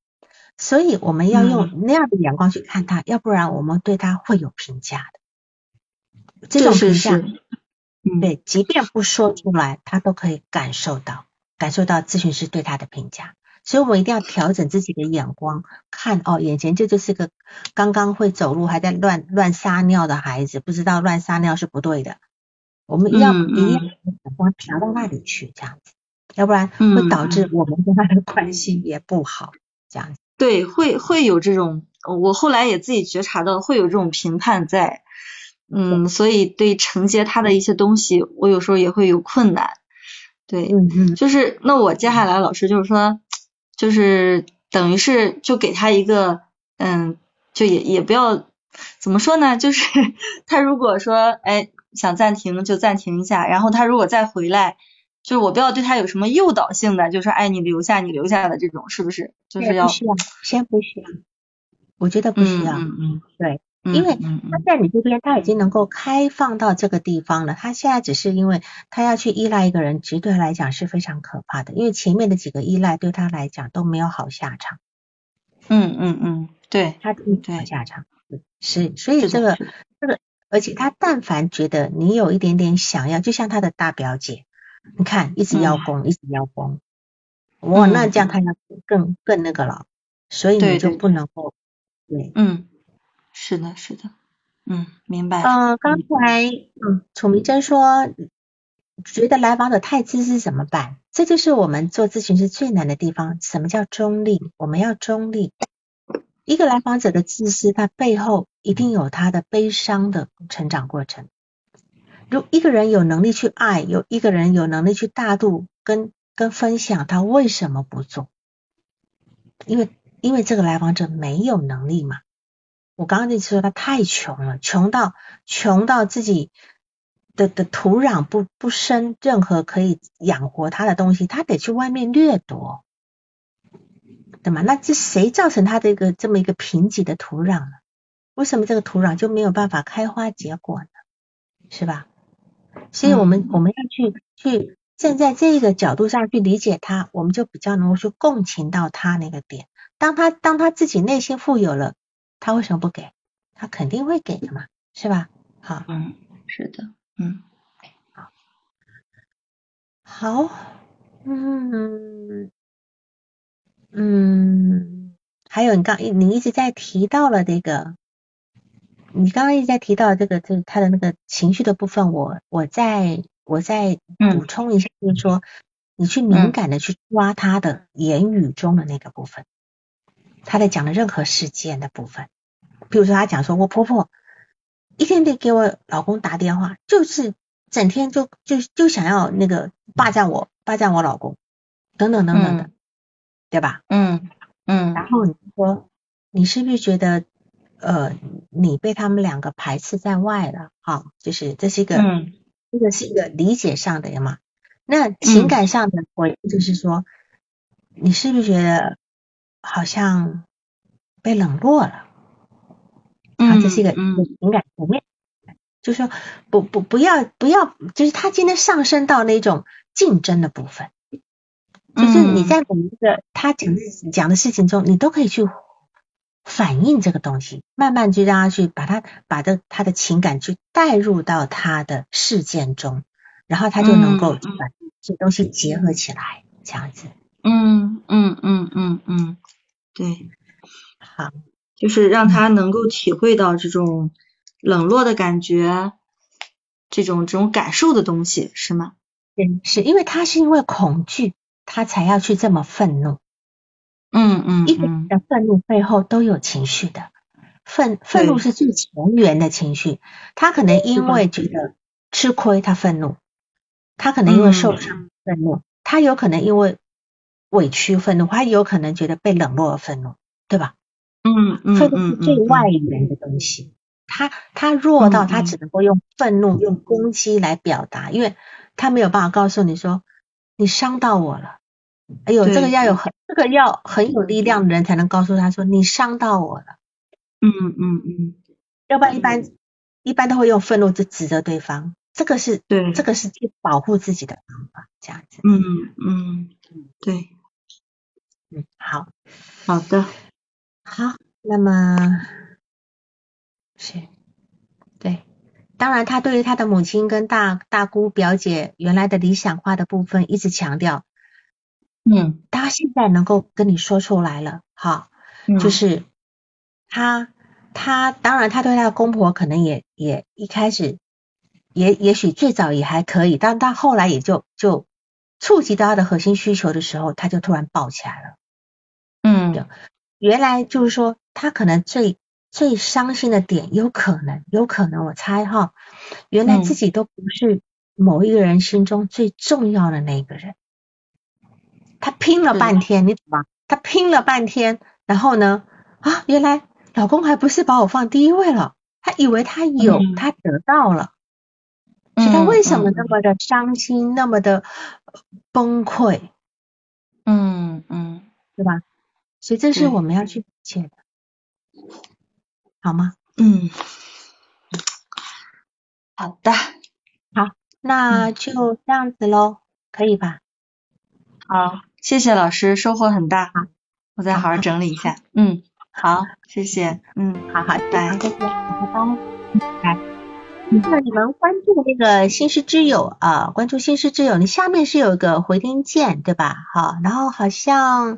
所以我们要用那样的眼光去看他，要不然我们对他会有评价的。这种评价，对，即便不说出来，他都可以感受到，感受到咨询师对他的评价。所以我们一定要调整自己的眼光，看哦，眼前这就是个刚刚会走路还在乱乱撒尿的孩子，不知道乱撒尿是不对的。我们要一定要眼光调到那里去，这样子，要不然会导致我们跟他的关系也不好，这样子。对，会会有这种，我后来也自己觉察到会有这种评判在，嗯，所以对承接他的一些东西，我有时候也会有困难，对，嗯嗯，就是那我接下来老师就是说，就是等于是就给他一个，嗯，就也也不要怎么说呢，就是 他如果说哎想暂停就暂停一下，然后他如果再回来。就是我不要对他有什么诱导性的，就是哎你留下你留下的这种，是不是？就是要先不需要，我觉得不需要。嗯嗯对，因为他在你这边他已经能够开放到这个地方了，他现在只是因为他要去依赖一个人，其实对他来讲是非常可怕的，因为前面的几个依赖对他来讲都没有好下场。嗯嗯嗯，对，他没有好下场。是，所以这个这个，而且他但凡觉得你有一点点想要，就像他的大表姐。你看，一直邀功，一直邀功，哇，那这样他要更更那个了，所以你就不能够，对，嗯，是的，是的，嗯，明白。嗯，刚才，嗯，楚明真说，觉得来访者太自私怎么办？这就是我们做咨询师最难的地方。什么叫中立？我们要中立。一个来访者的自私，他背后一定有他的悲伤的成长过程。如一个人有能力去爱，有一个人有能力去大度跟跟分享，他为什么不做？因为因为这个来访者没有能力嘛。我刚刚就说他太穷了，穷到穷到自己的的土壤不不生任何可以养活他的东西，他得去外面掠夺，对吗？那这谁造成他这个这么一个贫瘠的土壤呢？为什么这个土壤就没有办法开花结果呢？是吧？所以我们我们要去去站在这个角度上去理解他，我们就比较能够去共情到他那个点。当他当他自己内心富有了，他为什么不给？他肯定会给的嘛，是吧？好，嗯，是的，嗯，好，好，嗯嗯，还有你刚你一直在提到了这个。你刚刚一直在提到这个，这他的那个情绪的部分，我我再我再补充一下，就是说，你去敏感的去抓他的言语中的那个部分，他在讲的任何事件的部分，比如说他讲说，我婆婆一天得给我老公打电话，就是整天就就就想要那个霸占我，霸占我老公，等等等等的，对吧？嗯嗯，然后你说，你是不是觉得？呃，你被他们两个排斥在外了，哈，就是这是一个，这个是一个理解上的嘛。那情感上的回就是说，你是不是觉得好像被冷落了？啊，这是一个情感层面，就是说不不不要不要，就是他今天上升到那种竞争的部分，就是你在每一个他讲讲的事情中，你都可以去反映这个东西，慢慢去让他去把他把的他的情感去带入到他的事件中，然后他就能够把这东西结合起来，这样子。嗯嗯嗯嗯嗯，对，好，就是让他能够体会到这种冷落的感觉，这种这种感受的东西，是吗？对，是因为他是因为恐惧。他才要去这么愤怒，嗯嗯，一个人的愤怒背后都有情绪的，愤愤怒是最前缘的情绪。他可能因为觉得吃亏，他愤怒；他可能因为受伤愤怒；他有可能因为委屈愤怒；他有可能觉得被冷落而愤怒，对吧？嗯嗯，愤怒是最外缘的东西，他他弱到他只能够用愤怒、用攻击来表达，因为他没有办法告诉你说。你伤到我了，哎呦，这个要有很这个要很有力量的人才能告诉他说你伤到我了。嗯嗯嗯，要不然一般一般都会用愤怒去指责对方，这个是对，这个是去保护自己的方法，这样子。嗯嗯嗯，对，嗯，好好的，好，那么是，对。当然，他对于他的母亲跟大大姑表姐原来的理想化的部分一直强调，嗯，他现在能够跟你说出来了，哈，就是他他当然他对他的公婆可能也也一开始也也许最早也还可以，但到后来也就就触及到他的核心需求的时候，他就突然爆起来了，嗯，原来就是说他可能最。最伤心的点，有可能，有可能，我猜哈，原来自己都不是某一个人心中最重要的那个人。他拼了半天，你懂吗？他拼了半天，然后呢，啊，原来老公还不是把我放第一位了。他以为他有，他得到了，所以他为什么那么的伤心，那么的崩溃？嗯嗯，对吧？所以这是我们要去理解的。好吗？嗯，好的，好，那就这样子喽，可以吧？好，谢谢老师，收获很大，我再好好整理一下。嗯，好，谢谢，嗯，好好，拜，再见，拜拜，拜。那你们关注那个新师之友啊，关注新师之友，你下面是有一个回听键，对吧？好，然后好像。